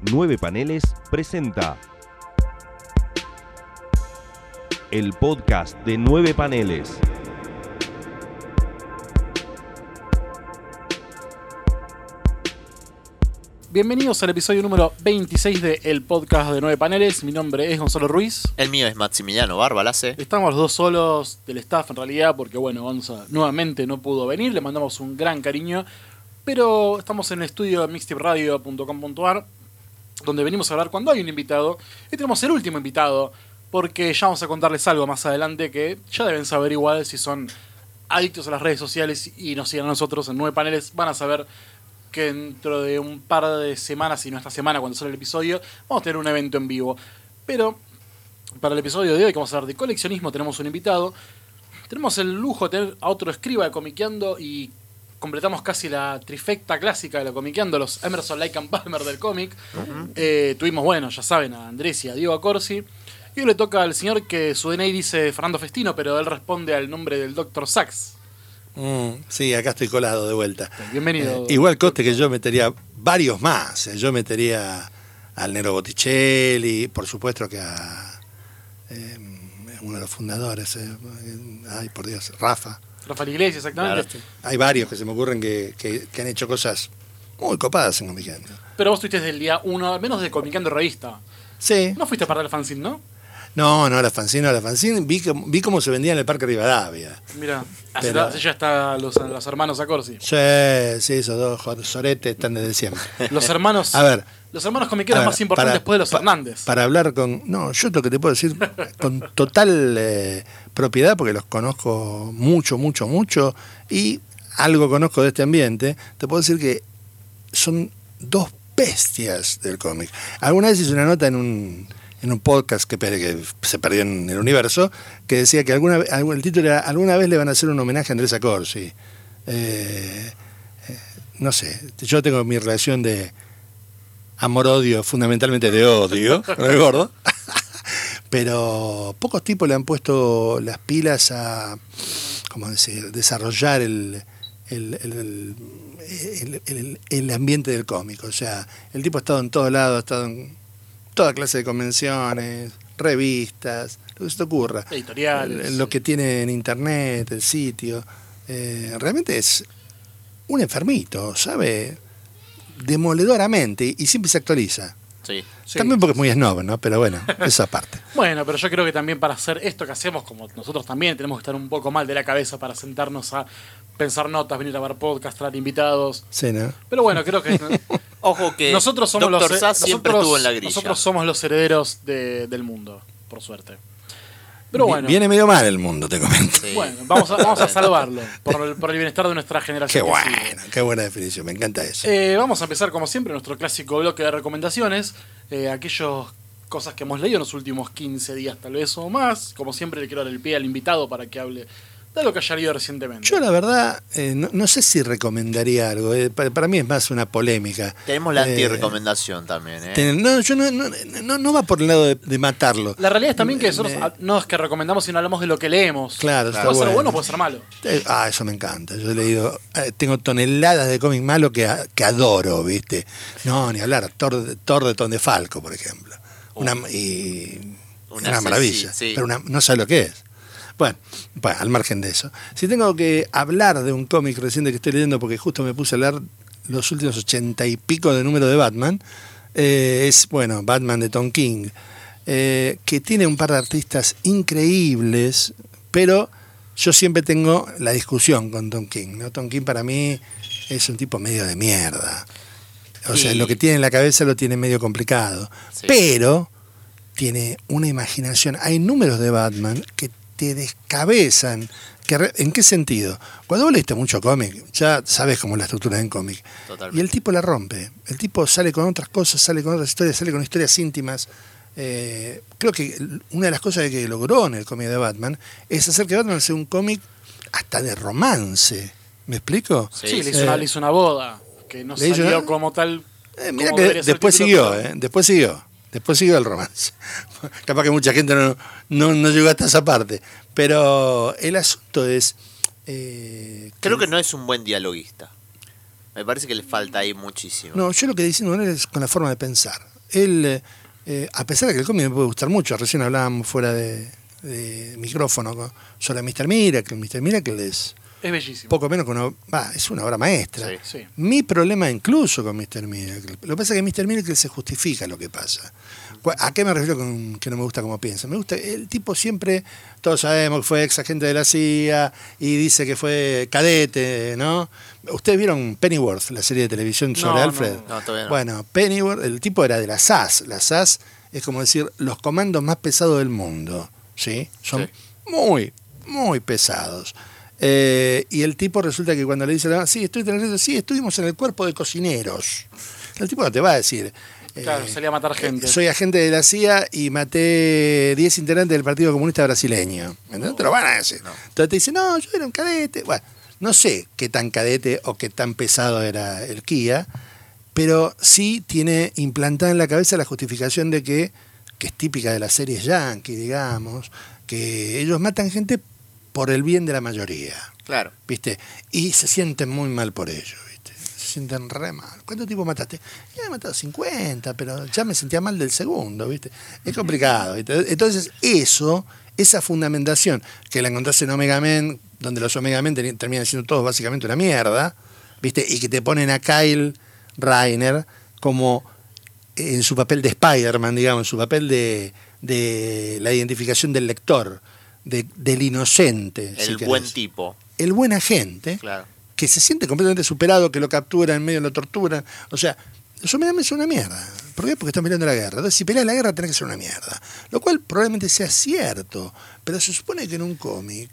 Nueve Paneles presenta el podcast de Nueve Paneles. Bienvenidos al episodio número 26 de El Podcast de Nueve Paneles. Mi nombre es Gonzalo Ruiz. El mío es Maximiliano Barbalace. Estamos los dos solos del staff en realidad porque bueno, Gonza nuevamente no pudo venir, le mandamos un gran cariño, pero estamos en el estudio de mixtiperadio.com.ar donde venimos a hablar cuando hay un invitado y tenemos el último invitado porque ya vamos a contarles algo más adelante que ya deben saber igual si son adictos a las redes sociales y nos siguen a nosotros en Nueve Paneles, van a saber que dentro de un par de semanas, y no esta semana cuando sale el episodio, vamos a tener un evento en vivo. Pero para el episodio de hoy, que vamos a hablar de coleccionismo, tenemos un invitado. Tenemos el lujo de tener a otro escriba de Comiqueando y completamos casi la trifecta clásica de la Comiqueando, los Emerson, Lake and Palmer del cómic. Eh, tuvimos, bueno, ya saben, a Andrés y a Diego Acorsi. Y hoy le toca al señor que su DNI dice Fernando Festino, pero él responde al nombre del Dr. Sachs. Mm, sí, acá estoy colado de vuelta. Bienvenido. Eh, igual coste que yo metería varios más. eh, Yo metería al Nero Botticelli, por supuesto que a eh, uno de los fundadores. ay, por Dios, Rafa. Rafael Iglesias, exactamente. Claro. Hay varios que se me ocurren que, que- que han hecho cosas muy copadas en Comiqueando. Pero vos estuviste desde el día uno, al menos de Comiqueando Revista. Sí. No fuiste parte del fanzine, ¿no? No, no, la fanzine, no, la fanzine. Vi, que- vi cómo se vendía en el Parque Rivadavia. Mira, Pero- ya está los, los hermanos Acorsi. Sí, sí, esos dos soretes están desde siempre. Los hermanos. A ver, Los hermanos comiqueros ver, más importantes para- después de los pa- Hernández. Para hablar con. No, yo lo que te puedo decir con total eh, propiedad, porque los conozco mucho, mucho, mucho, y algo conozco de este ambiente, te puedo decir que son dos bestias del cómic. Alguna vez hice una nota en un, en un podcast que, se perdió en el universo, que decía que alguna, el título era Alguna vez le van a hacer un homenaje a Andrés Acorsi. Eh, eh, no sé, yo tengo mi relación de amor-odio, fundamentalmente de odio, el gordo. Pero pocos tipos le han puesto las pilas a, ¿cómo decir?, desarrollar el, el, el- el- ambiente del cómic. O sea, el tipo ha estado en todos lados, ha estado en toda clase de convenciones, revistas, lo que se te ocurra. Editoriales. Lo que tiene en internet, el sitio. Eh, realmente es un enfermito, ¿sabe? Demoledoramente y siempre se actualiza. Sí. Sí. También porque es muy snob, ¿no? Pero bueno, esa parte. Bueno, pero yo creo que también para hacer esto que hacemos, como nosotros también tenemos que estar un poco mal de la cabeza para sentarnos a pensar notas, venir a ver podcast, traer invitados. Sí, ¿no? Pero bueno, creo que Ojo que nosotros somos Dr. los Sass siempre nosotros- estuvo en la grilla. Nosotros somos los herederos de- del mundo, por suerte. Pero Vi- bueno, Viene medio mal el mundo, te comento. Sí. bueno vamos, a, vamos a salvarlo por el, por el bienestar de nuestra Qué generación. sigue. bueno, qué buena definición, me encanta eso. Eh, vamos a empezar, como siempre, nuestro clásico bloque de recomendaciones. Eh, aquellas cosas que hemos leído en los últimos 15 días, tal vez o más. Como siempre, le quiero dar el pie al invitado para que hable de lo que haya leído recientemente. Yo la verdad, eh, no, no sé si recomendaría algo. eh, para, para mí es más una polémica. Tenemos la Eh, anti-recomendación también, ¿eh? ten- no, yo no, no, no, no va por el lado de, de matarlo. La realidad es también que Me- nosotros me- no es que recomendamos, sino hablamos de lo que leemos. Claro, está puede ser bueno. o puede ser malo. Eh, Ah, eso me encanta. Yo he leído, eh, tengo toneladas de cómic malo que, que adoro, ¿viste? No, ni hablar. Thor, de- Thor de Ton de Falco, por ejemplo. Una, y, Una maravilla. sí, sí. Pero una- no sabe lo que es. Bueno, bueno, al margen de eso. Si tengo que hablar de un cómic reciente que estoy leyendo, porque justo me puse a leer los últimos ochenta y pico de números de Batman, eh, es, bueno, Batman de Tom King, eh, que tiene un par de artistas increíbles, pero yo siempre tengo la discusión con Tom King. ¿no? Tom King para mí es un tipo medio de mierda. O sea, lo que tiene en la cabeza lo tiene medio complicado. Sí. Pero tiene una imaginación. Hay números de Batman que te descabezan. Que ¿En qué sentido? Cuando vos leíste mucho cómic, ya sabes cómo es la estructura en cómic. Totalmente. Y el tipo la rompe. El tipo sale con otras cosas, sale con otras historias, sale con historias íntimas. Eh, creo que una de las cosas que logró en el cómic de Batman es hacer que Batman sea un cómic hasta de romance. ¿Me explico? Sí, Sí, le, hizo una, Eh, le hizo una boda que no salió una- como tal. Eh, mira que ser después título, siguió, pero- ¿eh? Después siguió. Después siguió el romance. Capaz que mucha gente no, no, no llegó hasta esa parte. Pero el asunto es. eh, Creo que no es un buen dialoguista. Me parece que le falta ahí muchísimo. No, yo lo que diciendo es con la forma de pensar. Él, eh, eh, a pesar de que el cómic me puede gustar mucho, recién hablábamos fuera de, de micrófono sobre Mr. Miracle. Mr. Miracle es Es bellísimo. poco menos que una, va, es una obra maestra. Sí. Sí. Mi problema incluso con Mr. Miracle. Lo que pasa es que Mr. Miracle se justifica lo que pasa. ¿A qué me refiero con que no me gusta cómo piensa? Me gusta, el tipo siempre, todos sabemos que fue ex agente de la CIA y dice que fue cadete, ¿no? ¿Ustedes vieron Pennyworth, la serie de televisión sobre No, Alfred? no. No, todavía no. Bueno, Pennyworth, el tipo era de la SAS. La SAS es como decir los comandos más pesados del mundo, ¿sí? Son Sí. muy, muy pesados. Eh, y el tipo resulta que cuando le dice, ah, sí, estoy en el ejército", sí, estuvimos en el cuerpo de cocineros. El tipo no te va a decir. eh, Claro, salía a matar gente. soy agente de la CIA y maté 10 integrantes del Partido Comunista Brasileño. ¿Entendés? Te lo van a decir. Entonces te dice, no, yo era un cadete. Bueno, no sé qué tan cadete o qué tan pesado era el Kia, pero sí tiene implantada en la cabeza la justificación de que, que es típica de las series yankee, digamos, que ellos matan gente por el bien de la mayoría. Claro. ¿viste? Y se sienten muy mal por ello, ¿viste? Se sienten re mal. ¿Cuánto tiempo mataste? Ya he matado 50, pero ya me sentía mal del segundo, ¿viste? Es complicado, ¿viste? Entonces, eso, esa fundamentación que la encontrás en Omega Men, donde los Omega Men terminan siendo todos básicamente una mierda, ¿viste? Y que te ponen a Kyle Reiner como en su papel de Spider-Man, digamos, en su papel de, de la identificación del lector, de- del inocente. El buen tipo. el buen agente, Claro. que se siente completamente superado, que lo capturan, en medio lo torturan. O sea, eso me es una mierda. ¿Por qué? Porque están peleando la guerra. Entonces, si peleas la guerra, tenés que ser una mierda. Lo cual probablemente sea cierto. Pero se supone que en un cómic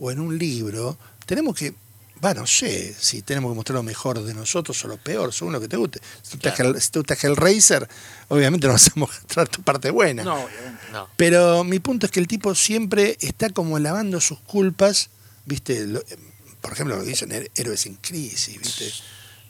o en un libro tenemos que. Va, no sé si tenemos que mostrar lo mejor de nosotros o lo peor, según lo que te guste. Si te gusta, gusta Hellraiser, obviamente no vas a mostrar tu parte buena. No, obviamente. No. Pero mi punto es que el tipo siempre está como lavando sus culpas, ¿viste? Lo- por ejemplo, lo que dicen Héroes en Crisis, ¿viste?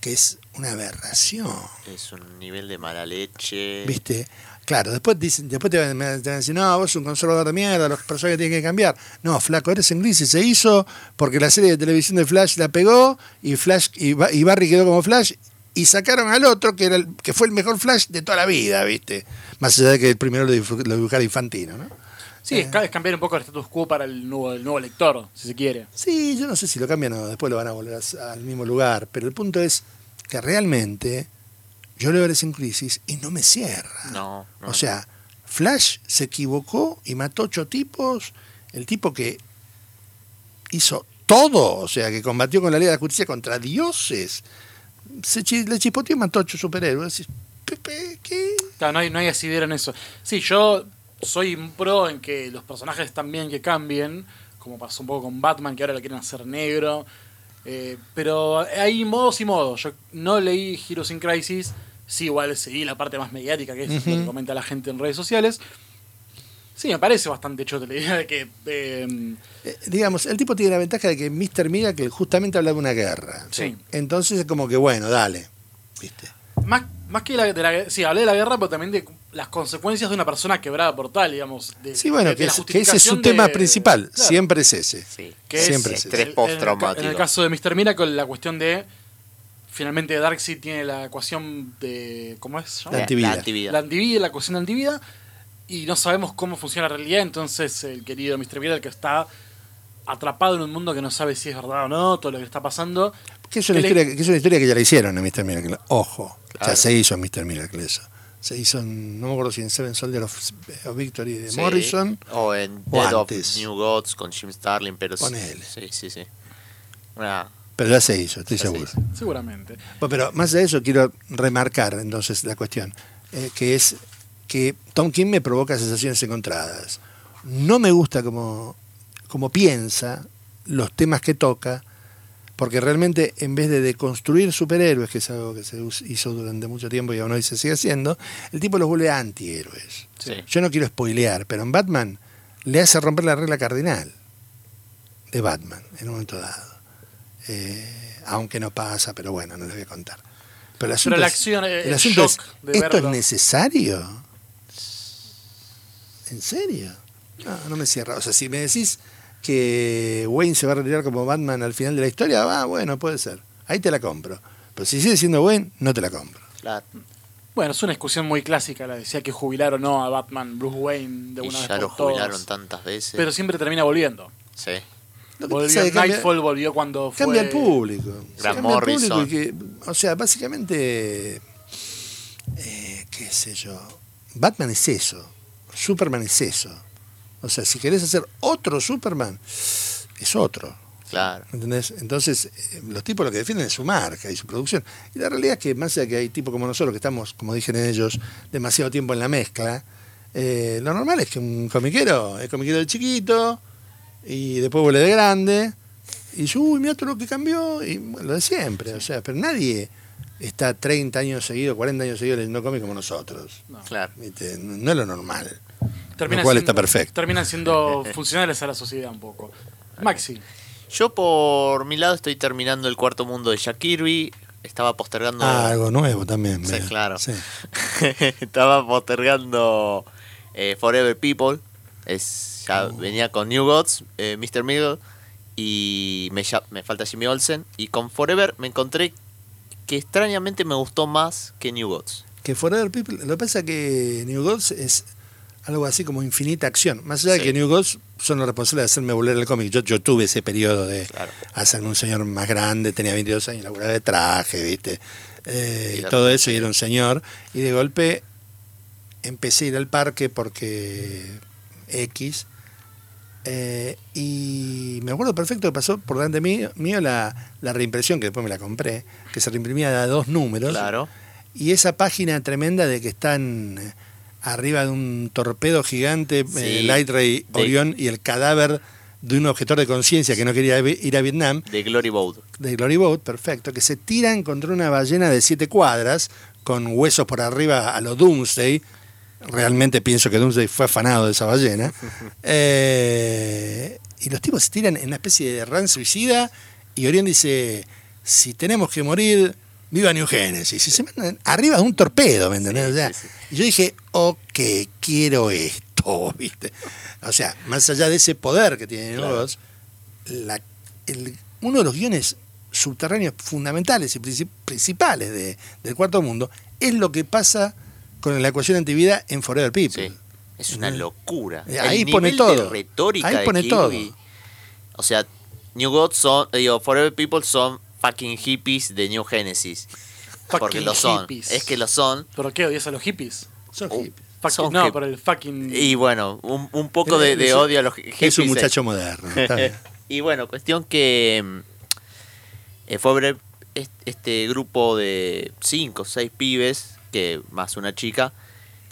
Que es una aberración, Es un nivel de mala leche. ¿viste? Claro, después, dicen, después te, van, te van a decir, no, vos sos un conservador de mierda, los personajes tienen que cambiar. No, flaco, Héroes en Crisis se hizo porque la serie de televisión de Flash la pegó y, Flash, y, y Barry quedó como Flash y sacaron al otro que, era el, que fue el mejor Flash de toda la vida, ¿viste? Más allá de que el primero lo, lo dibujara Infantino, ¿no? Sí, es ca- es cambiar un poco el status quo para el nuevo, el nuevo lector, si se quiere. Sí, yo no sé si lo cambian o después lo van a volver a- al mismo lugar, pero el punto es que realmente yo leo Héroes en Crisis y no me cierra. No, no. O sea, Flash se equivocó y mató ocho tipos, el tipo que hizo todo, o sea, que combatió con la ley de la justicia contra dioses, se chi- le chispoteó y mató ocho superhéroes. Pepe, ¿qué? Claro, no hay, no hay asidero en eso. Sí, yo soy un pro en que los personajes están bien que cambien, como pasó un poco con Batman, que ahora le quieren hacer negro. Eh, pero hay modos y modos. Yo no leí Heroes in Crisis, sí, igual seguí la parte más mediática, que es lo que comenta la gente en redes sociales. Sí, me parece bastante chota la idea de que. eh, Eh, digamos, el tipo tiene la ventaja de que Mr. Miracle justamente habla de una guerra. Sí. Entonces es como que, bueno, dale. ¿Viste? más, más que la, de la. Sí, hablé de la guerra, pero también de las consecuencias de una persona quebrada por tal, digamos. de- Sí, bueno, de- que, de es- que ese es su tema principal. Claro. Siempre es ese. Sí. Que es Siempre es estrés el- postraumático. En, el caso de Mr. Miracle, la cuestión de. Finalmente, Darkseid tiene la ecuación de. ¿Cómo es? La antivida. La antivida. La antivida, la ecuación de antivida. Y no sabemos cómo funciona la realidad. Entonces, el querido Mr. Miracle que está atrapado en un mundo que no sabe si es verdad o no, todo lo que está pasando. Que es, una Que le- historia, que es una historia que ya la hicieron a Mr. Miracle. Ojo. Ya se hizo en Mr. Miracle eso. Se hizo en, no me acuerdo si en Seven Soldiers of, of Victory de Sí. Morrison. O en o Dead of antes. New Gods con Jim Starlin, pero sí- sí, sí, sí. Una- Pero ya se hizo, estoy Ya se seguro. hizo. Seguramente. Bueno, pero más de eso, quiero remarcar entonces la cuestión, eh, que es que Tom King me provoca sensaciones encontradas. No me gusta como, como piensa los temas que toca, porque realmente en vez de deconstruir superhéroes, que es algo que se hizo durante mucho tiempo y aún hoy se sigue haciendo, el tipo los vuelve antihéroes. sí. Yo no quiero spoilear, pero en Batman le hace romper la regla cardinal de Batman en un momento dado. Eh, aunque no pasa, pero bueno, no les voy a contar. Pero el asunto, la es- acción, eh, el el asunto es, shock de ¿esto verlo. es necesario? ¿En serio? No, no me cierra. O sea, si me decís que Wayne se va a retirar como Batman al final de la historia, ah, bueno, puede ser. Ahí te la compro. Pero si sigue siendo Wayne, no te la compro. Claro. Bueno, es una discusión muy clásica, la decía que jubilar o no a Batman, Bruce Wayne de Y una vez ya por lo jubilaron todas. tantas veces. Pero siempre termina volviendo. sí. Volvió cambia- Nightfall, volvió cuando fue... Cambia el público. Grant Cambia el público y que- o sea, básicamente, eh, qué sé yo, Batman es eso, Superman es eso. O sea, si querés hacer otro Superman, es otro. Claro. ¿Entendés? Entonces, eh, los tipos lo que defienden es su marca y su producción. Y la realidad es que, más allá de que hay tipos como nosotros que estamos, como dijeron ellos, demasiado tiempo en la mezcla, eh, lo normal es que un comiquero es comiquero de chiquito y después vuelve de grande y dice, uy, mira todo lo que cambió, y bueno, lo de siempre. O sea, pero nadie está 30 años seguidos, 40 años seguidos leyendo cómics como nosotros. No. Claro. ¿Viste? No no es lo normal. Terminan Lo cual siendo- está perfecto. Terminan siendo funcionales a la sociedad un poco. Maxi, Yo por mi lado estoy terminando el cuarto mundo de Jack Kirby. Estaba postergando. Ah, algo nuevo también. Sí, mira. claro. Sí. Estaba postergando eh, Forever People. Es, ya Oh. venía con New Gods, eh, Mr. Middle. Y me, ya- me falta Jimmy Olsen. Y con Forever me encontré que extrañamente me gustó más que New Gods. Que Forever People, lo que pasa es que New Gods es algo así como infinita acción. Más allá de que New Gods son los responsables de hacerme volver el cómic. Yo, yo tuve ese periodo de Claro. hacerme un señor más grande, tenía 22 años, laburaba de traje, ¿viste? Eh, Y y la- todo eso, y era un señor. Y de golpe empecé a ir al parque porque X. eh, y me acuerdo perfecto que pasó por delante mío, mío la, la reimpresión, que después me la compré, que se reimprimía a dos números. Claro. Y esa página tremenda de que están arriba de un torpedo gigante, Sí. eh, Light Ray De- Orión, y el cadáver de un objetor de conciencia que no quería ir a Vietnam, De Glory Boat. de Glory Boat, perfecto, que se tiran contra una ballena de siete cuadras, con huesos por arriba a lo Doomsday. Realmente pienso que Doomsday fue afanado de esa ballena. Eh, y los tipos se tiran en una especie de ran suicida, y Orión dice: Si tenemos que morir, viva New Genesis. Y se mandan arriba de un torpedo, ¿me entendés? Sí, O sea, sí, sí. y yo dije: Ok, quiero esto, ¿viste? O sea, más allá de ese poder que tienen Claro. los la- el- uno de los guiones subterráneos fundamentales y princip- principales de- del cuarto mundo es lo que pasa con la ecuación antivida en Forever People. Es una locura. Ahí El pone todo. De retórica Ahí de pone todo. O sea, New Gods son, digo, Forever People son fucking hippies de New Genesis. porque lo son. hippies. Es que lo son. ¿pero qué odias a los hippies? Son Oh, hippies. Fucking- Son no, pero el fucking... Y bueno, un, un poco de, odio a los hippies. Es un eh. muchacho moderno. está bien. y bueno, cuestión que mm, eh, est- este grupo de cinco o seis pibes, que más una chica,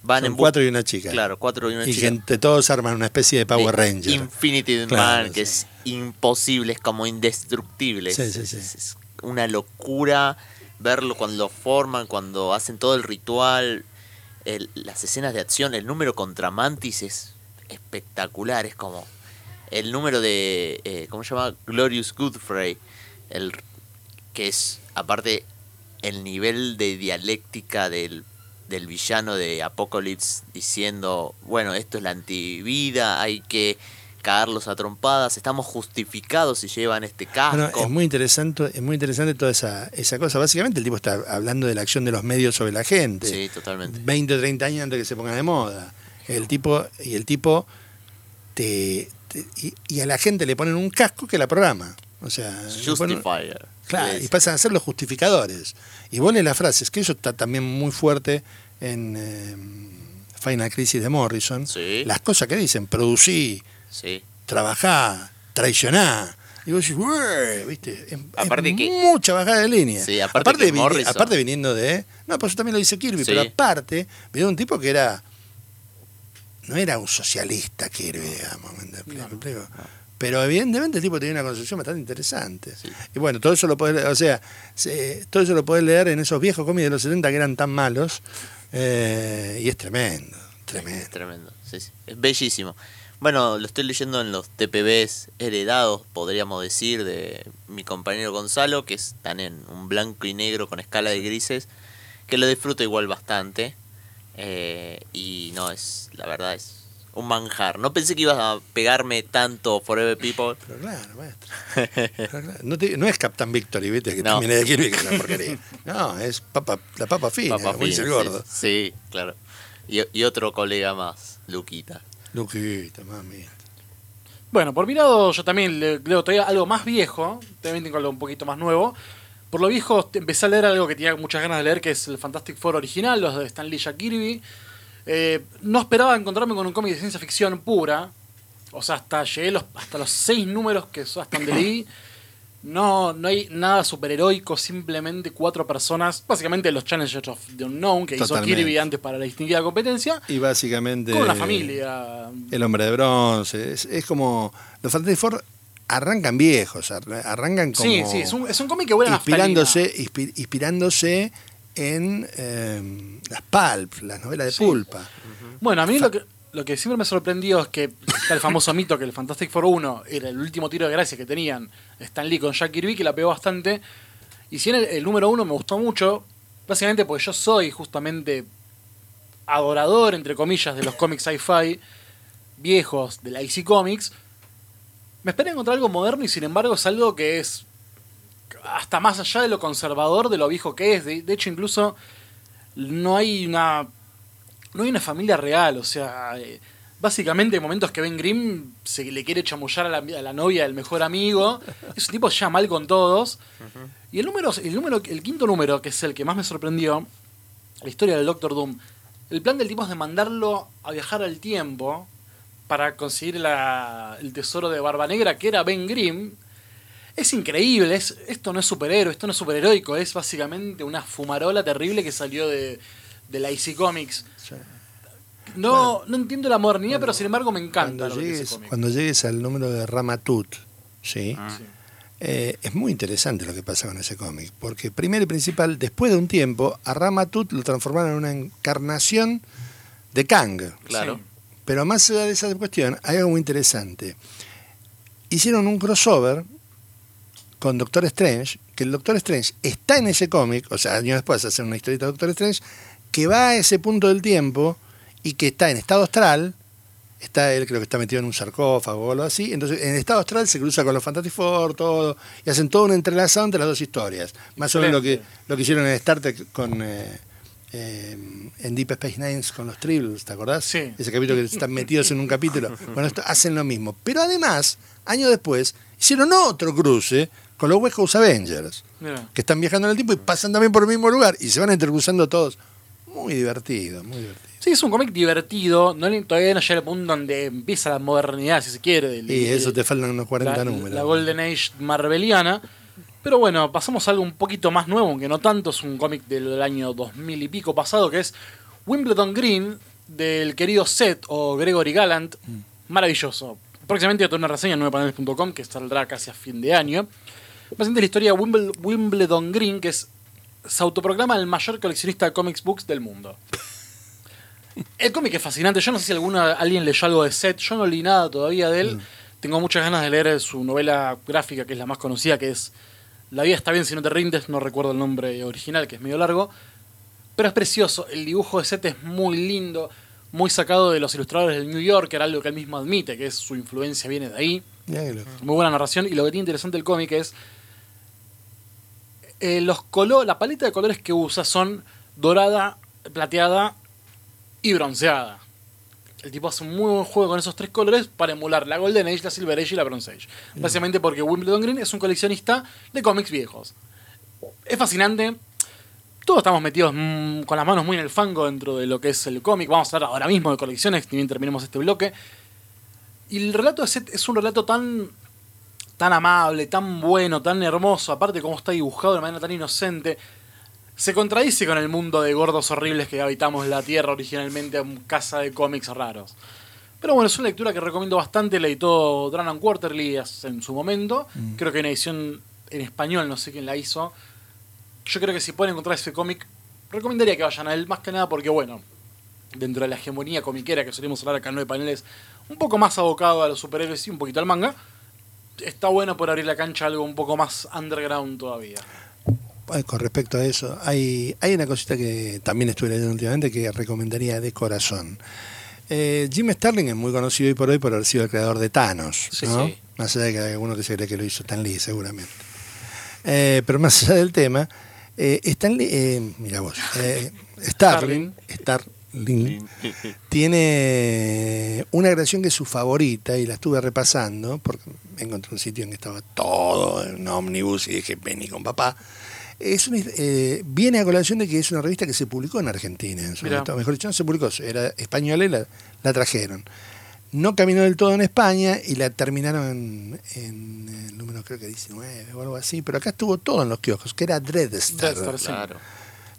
van Son en cuatro y una chica. Claro, cuatro y una y chica. que entre todos arman una especie de Power de Ranger. Infinity Claro, Man, que sí. es imposible, es como indestructible. Sí, sí, sí. es- una locura verlo cuando lo forman, cuando hacen todo el ritual, el- las escenas de acción, el número contra Mantis es espectacular, es como el número de, eh, ¿cómo se llama? Glorious Godfrey, el, que es aparte el nivel de dialéctica del, del villano de Apocalypse diciendo, bueno, esto es la antivida, hay que cagarlos a trompadas, estamos justificados si llevan este casco. Bueno, es muy interesante, es muy interesante toda esa, esa cosa. Básicamente el tipo está hablando de la acción de los medios sobre la gente. Sí, totalmente. 20 o 30 años antes de que se ponga de moda. El tipo, y el tipo te, te- y, y a la gente le ponen un casco que la programa. O sea, Justifier. Claro, Es- y pasan a ser los justificadores. Y vos lees las frases, que eso está también muy fuerte en eh, Final Crisis de Morrison. Sí. Las cosas que dicen, producí, Sí. trabajá, traicioná. Y vos decís, ¿viste? Es, es Aparte que- mucha bajada de línea. Sí, aparte que vini- Morrison- aparte viniendo de... No, pues eso también lo dice Kirby, Sí. pero aparte, vino de un tipo que era... No era un socialista Kirby, digamos. ¿me ent- me explico? Pero evidentemente el tipo tenía una concepción bastante interesante. Sí. Y bueno, todo eso lo podés, o sea, se- todo eso lo podés leer en esos viejos cómics de los 70 que eran tan malos. eh, y es tremendo, tremendo. Es tremendo. sí, sí. Es bellísimo. Bueno, lo estoy leyendo en los TPBs heredados, podríamos decir, de mi compañero Gonzalo, que están en un blanco y negro con escala de grises, que lo disfruto igual bastante. eh, y no, es la verdad es un manjar. No pensé que ibas a pegarme tanto Forever People. Pero claro, maestro. Pero claro, No, te- no es Captain Victory, ¿viste? Que No. también es de Kirby, que es una porquería. No, es papa, la papa fina, dice el Fino, gordo. Sí, sí, claro. Y, y otro colega más, Luquita. Luquita, mami. Bueno, por mi lado, yo también le- leo todavía algo más viejo, también tengo algo un poquito más nuevo. Por lo viejo, empecé a leer algo que tenía muchas ganas de leer, que es el Fantastic Four original, los de Stan Lee y Jack Kirby. Eh, no esperaba encontrarme con un cómic de ciencia ficción pura. O sea, hasta llegué los, hasta los seis números que hasta donde leí. No, no hay nada superheroico, simplemente cuatro personas, básicamente los Challengers of the Unknown, que Totalmente. hizo Kirby antes para la distinguida competencia, Y básicamente. con la familia. El hombre de bronce. Es, es como. Los Fantastic Four arrancan viejos, ar- arrancan como. Sí, sí, es un, es un cómic que huele a naftalina. inspirándose, inspi- inspirándose en eh, las pulp, las novelas de Sí. pulpa. Bueno, a mí lo que, lo que siempre me sorprendió es que está el famoso mito que el Fantastic Four 1 era el último tiro de gracia que tenían Stan Lee con Jack Kirby, que la pegó bastante. Y si en el, el número 1 me gustó mucho, básicamente porque yo soy justamente adorador, entre comillas, de los cómics sci-fi viejos de la IC Comics. Me esperé encontrar algo moderno y sin embargo es algo que es hasta más allá de lo conservador, de lo viejo que es. De, de hecho, incluso no hay una no hay una familia real, o sea, eh, básicamente en momentos que Ben Grimm se le quiere chamullar a la, a la novia del mejor amigo, es un tipo ya mal con todos. Y el número, el número, el quinto número, que es el que más me sorprendió, la historia del Doctor Doom, el plan del tipo es de mandarlo a viajar al tiempo para conseguir la- el tesoro de Barba Negra, que era Ben Grimm. Es increíble, es, esto no es superhéroe, esto no es superheroico, es básicamente una fumarola terrible que salió de, de la IC Comics. Sí. No, no entiendo la modernidad, pero sin embargo me encanta Cuando lo que es ese llegues, cómic. cuando llegues al número de Ramatut, ¿sí? Sí. Eh, es muy interesante lo que pasa con ese cómic, porque primero y principal, después de un tiempo, a Ramatut lo transformaron en una encarnación de Kang. Claro. Sí. Pero más allá de esa cuestión, hay algo muy interesante. Hicieron un crossover con Doctor Strange, que el Doctor Strange está en ese cómic, o sea, años después hacen una historieta de Doctor Strange, que va a ese punto del tiempo y que está en estado astral, está él creo que está metido en un sarcófago o algo así, entonces en estado astral se cruza con los Fantastic Four, todo, y hacen todo un entrelazado entre las dos historias. Más o menos lo que, lo que hicieron en Star Trek con... eh, eh, en Deep Space Nine con los Tribbles, ¿te acordás? Sí. Ese capítulo que están metidos en un capítulo. Bueno, esto hacen lo mismo. Pero además, años después, hicieron otro cruce con los West Coast Avengers, que están viajando en el tiempo y pasan también por el mismo lugar y se van intercruzando todos. Muy divertido, muy divertido. Sí, es un cómic divertido. No, todavía no llega al punto donde empieza la modernidad, si se quiere. del- Y eso te faltan unos 40 la, números. la Golden Age marveliana. Pero bueno, pasamos a algo un poquito más nuevo, aunque no tanto. Es un cómic del año 2000 y pico pasado, que es Wimbledon Green, del querido Seth o Gregory Gallant. Mm. Maravilloso. Próximamente voy a tener una reseña en 9paneles.com que saldrá casi a fin de año. Básicamente la historia de Wimble- Wimbledon Green, que es, se autoproclama el mayor coleccionista de comics books del mundo. El cómic es fascinante. Yo no sé si alguna, alguien leyó algo de Seth. Yo no leí nada todavía de él. Tengo muchas ganas de leer su novela gráfica, que es la más conocida, que es La vida está bien si no te rindes. No recuerdo el nombre original, que es medio largo. Pero es precioso. El dibujo de Seth es muy lindo. Muy sacado de los ilustradores del New Yorker, algo que él mismo admite, que es su influencia viene de ahí. Muy buena narración. Y lo que tiene interesante el cómic es. Eh, los colo la paleta de colores que usa son dorada, plateada y bronceada. El tipo hace un muy buen juego con esos tres colores para emular la Golden Age, la Silver Age y la Bronze Age. Básicamente porque Wimbledon Green es un coleccionista de cómics viejos. Es fascinante. Todos estamos metidos mm, con las manos muy en el fango dentro de lo que es el cómic. Vamos a hablar ahora mismo de colecciones, ni bien terminemos este bloque. Y el relato de Seth es un relato tan, tan amable, tan bueno, tan hermoso, aparte cómo está dibujado de manera tan inocente. Se contradice con el mundo de gordos horribles que habitamos la Tierra originalmente en casa de cómics raros. Pero bueno, es una lectura que recomiendo bastante. La editó Dranon Quarterly en su momento. Creo que una edición en español, no sé quién la hizo. Yo creo que si pueden encontrar ese cómic, recomendaría que vayan a él, más que nada porque, bueno, dentro de la hegemonía comiquera que solemos hablar acá en nueve paneles, un poco más abocado a los superhéroes y un poquito al manga, está bueno por abrir la cancha algo un poco más underground todavía. Ay, Con respecto a eso, hay, hay una cosita que también estuve leyendo últimamente que recomendaría de corazón. Eh, Jim Starlin es muy conocido hoy por hoy por haber sido el creador de Thanos, Sí, ¿no? sí. Más allá de que hay alguno que se cree que lo hizo Stan Lee, seguramente. Eh, pero más allá del tema, eh, Stan Lee, eh, mira vos, eh, Starlin, Tiene una creación que es su favorita y la estuve repasando porque encontré un sitio en que estaba todo en un ómnibus y dije, vení con papá. Es una- eh, viene a colación de que es una revista que se publicó en Argentina, en su momento. mejor dicho, no se publicó, era española y la, la trajeron. No caminó del todo en España y la terminaron en, en el número creo que 19 o algo así, pero acá estuvo todo en los kioscos, que era Dreadstar. Dreadstar, sí. Claro.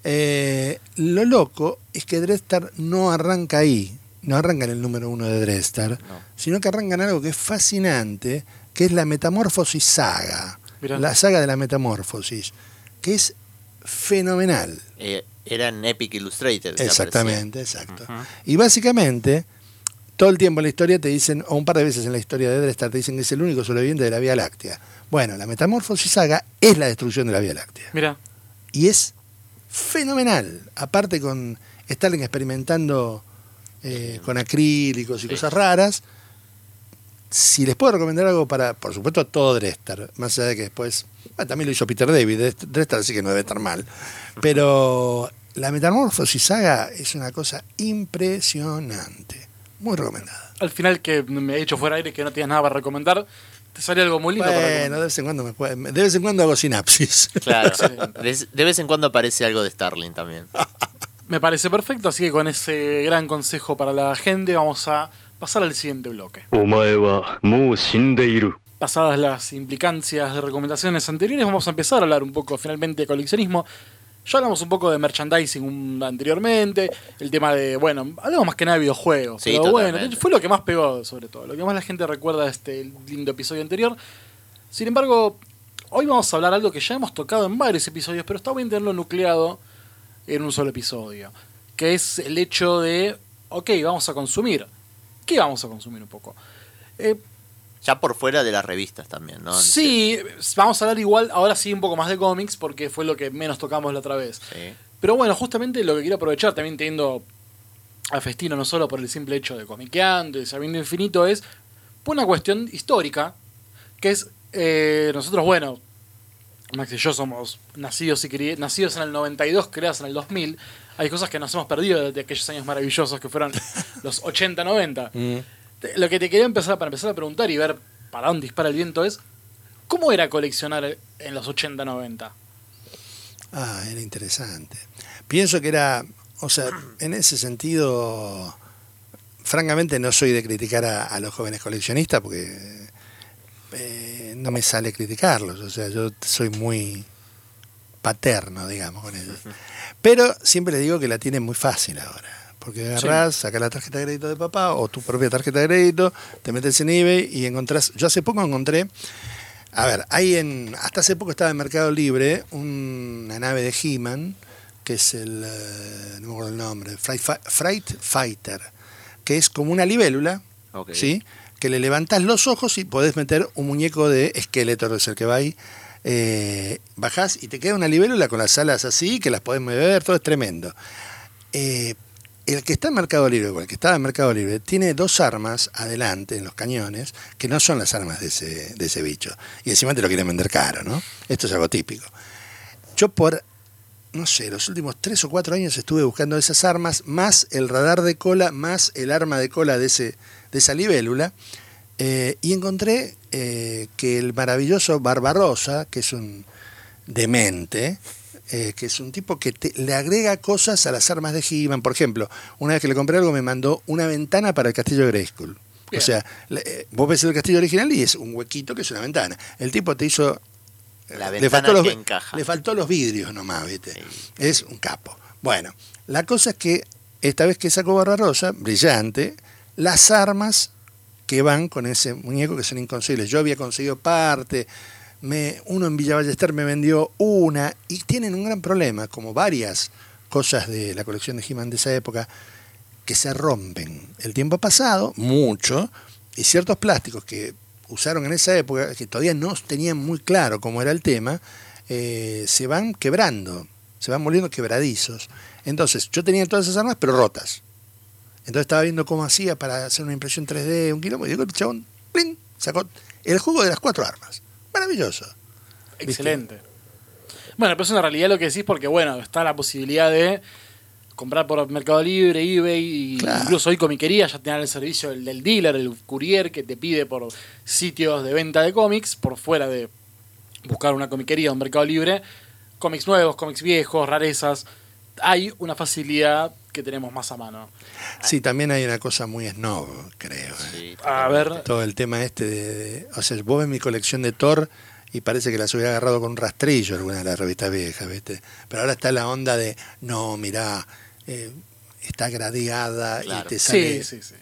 Eh, lo loco es que Dreadstar no arranca ahí, no arranca en el número uno de Dreadstar, No. sino que arranca en algo que es fascinante, que es la Metamorfosis Saga, Mirá. la saga de la Metamorfosis, que es fenomenal. Eh, era en Epic Illustrated. Exactamente, exacto. Y básicamente, todo el tiempo en la historia te dicen, o un par de veces en la historia de Dreadstar te dicen que es el único sobreviviente de la Vía Láctea. Bueno, la Metamorfosis Saga es la destrucción de la Vía Láctea. Mira, y es fenomenal. Aparte con Starling experimentando eh, con acrílicos y Sí. cosas raras. Si les puedo recomendar algo para, por supuesto, todo Drestar, más allá de que después, bueno, también lo hizo Peter David, Dres- Drestar así que no debe estar mal. Pero la Metamorfosis Saga es una cosa impresionante, muy recomendada. al final que me he dicho fuera aire que no tienes nada para recomendar, Sale algo muy lindo. Bueno, para de vez en cuando me puede... de vez en cuando hago sinapsis. Claro. de vez en cuando aparece algo de Starling también. Me parece perfecto, así que con ese gran consejo para la gente vamos a pasar al siguiente bloque. Pasadas las implicancias de recomendaciones anteriores, vamos a empezar a hablar un poco finalmente de coleccionismo. Ya hablamos un poco de merchandising anteriormente, el tema de, bueno, hablamos más que nada de videojuegos, Sí, pero bueno, fue lo que más pegó sobre todo, lo que más la gente recuerda de este lindo episodio anterior. Sin embargo, hoy vamos a hablar algo que ya hemos tocado en varios episodios, pero está bien tenerlo nucleado en un solo episodio, que es el hecho de, ok, vamos a consumir. ¿Qué vamos a consumir un poco? Eh, Ya por fuera de las revistas también, ¿no? Sí, vamos a hablar igual, ahora sí un poco más de cómics, porque fue lo que menos tocamos la otra vez. Sí. Pero bueno, justamente lo que quiero aprovechar, también teniendo a Festino, no solo por el simple hecho de comiqueando y sabiendo infinito, es por una cuestión histórica, que es, eh, nosotros, bueno, Max y yo somos nacidos, y nacidos en el 92, creados en el 2000, hay cosas que nos hemos perdido de aquellos años maravillosos que fueron los 80-90. Te- Lo que te quería empezar para empezar a preguntar y ver para dónde dispara el viento es ¿cómo era coleccionar en los 80-90? Ah, era interesante. Pienso que era, o sea, en ese sentido, francamente no soy de criticar a, a los jóvenes coleccionistas porque eh, no me sale criticarlos, o sea, yo soy muy paterno, digamos, con ellos. Pero siempre les digo que la tienen muy fácil ahora. Porque agarrás, sacas la tarjeta de crédito de papá o tu propia tarjeta de crédito, te metes en eBay y encontrás. Yo hace poco encontré a ver, hay en. Hasta hace poco estaba en Mercado Libre una nave de He-Man, que es el. eh, no me acuerdo el nombre, Fright Fighter, que es como una libélula. ¿sí? Que le levantás los ojos y podés meter un muñeco de esqueleto, es el que va ahí. Eh, bajás y te queda una libélula con las alas así, que las podés mover, todo es tremendo. Eh, el que está en Mercado Libre, o el que estaba en Mercado Libre, tiene dos armas adelante en los cañones, que no son las armas de ese, de ese bicho. Y encima te lo quieren vender caro, ¿no? Esto es algo típico. Yo por, no sé, los últimos tres o cuatro años estuve buscando esas armas, más el radar de cola, más el arma de cola de, ese, de esa libélula, eh, y encontré eh, que el maravilloso Barbarosa, que es un demente, eh, que es un tipo que te- le agrega cosas a las armas de He-Man. Por ejemplo, una vez que le compré algo me mandó una ventana para el castillo de Grayskull. O Bien. sea, le- eh, vos ves el castillo original y es un huequito que es una ventana. El tipo te hizo... La le ventana faltó los, que encaja. Le faltó los vidrios nomás, ¿viste? Sí. Es un capo. Bueno, la cosa es que esta vez que sacó Barbarosa, brillante, las armas que van con ese muñeco que son inconseguibles. Yo había conseguido parte, me, uno en Villa Ballester me vendió una y tienen un gran problema, como varias cosas de la colección de He-Man de esa época, que se rompen. El tiempo ha pasado, mucho, y ciertos plásticos que usaron en esa época, que todavía no tenían muy claro cómo era el tema, eh, se van quebrando, se van volviendo quebradizos. Entonces, yo tenía todas esas armas, pero rotas. Entonces estaba viendo cómo hacía para hacer una impresión 3D, un kilómetro, y digo, el chabón, ¡pling! sacó el juego de las cuatro armas. Maravilloso. Excelente. Bueno, pero es una realidad lo que decís porque, bueno, está la posibilidad de comprar por Mercado Libre, eBay, Claro. incluso hoy comiquería ya tener el servicio del, del dealer, el courier que te pide por sitios de venta de cómics, por fuera de buscar una comiquería o un Mercado Libre, cómics nuevos, cómics viejos, rarezas. Hay una facilidad que tenemos más a mano. Sí, también hay una cosa muy snob, creo. ¿eh? Sí, A ver, Todo el tema este de, de- O sea, vos ves mi colección de Thor y parece que las hubiera agarrado con un rastrillo alguna de las revistas viejas, ¿viste? Pero ahora está la onda de, no, mirá, eh, está gradeada Claro. y te sale... sí, sí, sí.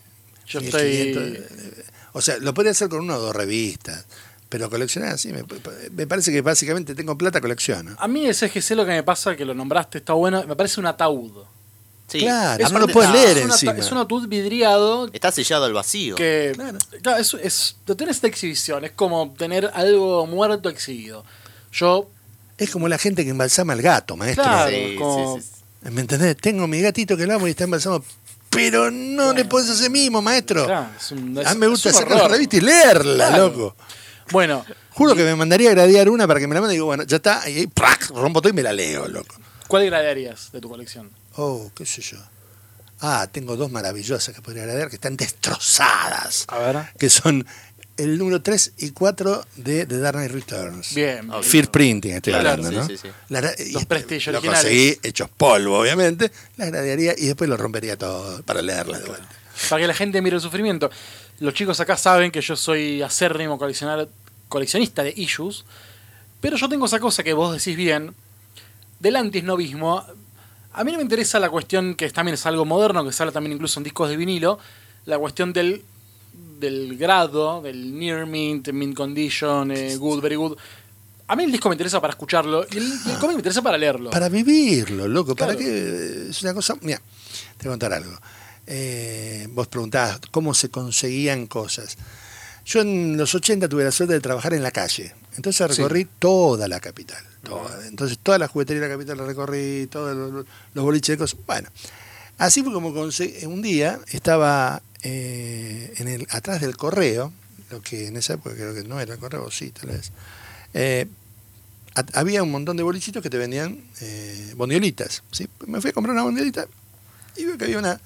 Yo 1500, estoy... eh, O sea, lo podría hacer con una o dos revistas, pero coleccionar así, me, me parece que básicamente tengo plata, colecciono. A mí el CGC lo que me pasa, que lo nombraste, está bueno, me parece un ataúd. Sí. Claro, Es no un- lo puedes leer es encima. Es un ataúd vidriado Está sellado al vacío. que Claro. claro, es, es- lo tenés esta exhibición, es como tener algo muerto exhibido. Yo, Es como la gente que embalsama al gato, maestro. Claro. Sí, como- sí, sí. ¿Me entendés? Tengo mi gatito que lo amo y está embalsamado. Pero no le podés hacer mimo, maestro. claro, es un, A es- mí me gusta sacar la revista y leerla, Claro. loco. Bueno, Juro que me mandaría a gradear una para que me la mande y digo, bueno, ya está, y ahí ¡prac! rompo todo y me la leo, loco. ¿cuál gradearías de tu colección? Oh, qué sé yo. Ah, tengo dos maravillosas que podría gradear que están destrozadas. A ver. Que son el número 3 y 4 de The Dark Knight Returns. Bien. Ok. Fear Printing estoy Claro, hablando, sí, ¿no? sí, sí. La gra- y Los este, Prestige lo originales. conseguí hechos polvo, obviamente. Las gradearía y después lo rompería todo para leerlas de vuelta. Para que la gente mire el sufrimiento. Los chicos acá saben que yo soy acérrimo coleccionar, coleccionista de issues, pero yo tengo esa cosa que vos decís bien, del antisnovismo. A mí no me interesa la cuestión, que también es algo moderno, que sale también incluso en discos de vinilo, la cuestión del, del grado, del near mint, mint condition, eh, good, very good. A mí el disco me interesa para escucharlo y el, el cómic me interesa para leerlo. Para vivirlo, loco. Para que es una cosa. Mira, te voy a contar algo. Eh, vos preguntabas cómo se conseguían cosas. Yo en los 80 tuve la suerte de trabajar en la calle. Entonces recorrí toda la capital. toda. Entonces toda la juguetería de la capital la recorrí, todos los, los boliches de cosas. Bueno, así fue como conseguí. Un día estaba eh, en el, atrás del correo, lo que en esa época creo que no era el correo, sí, tal vez. Eh, ha- había un montón de bolichitos que te vendían eh, bondiolitas. ¿sí? Me fui a comprar una bondiolita y veo que había una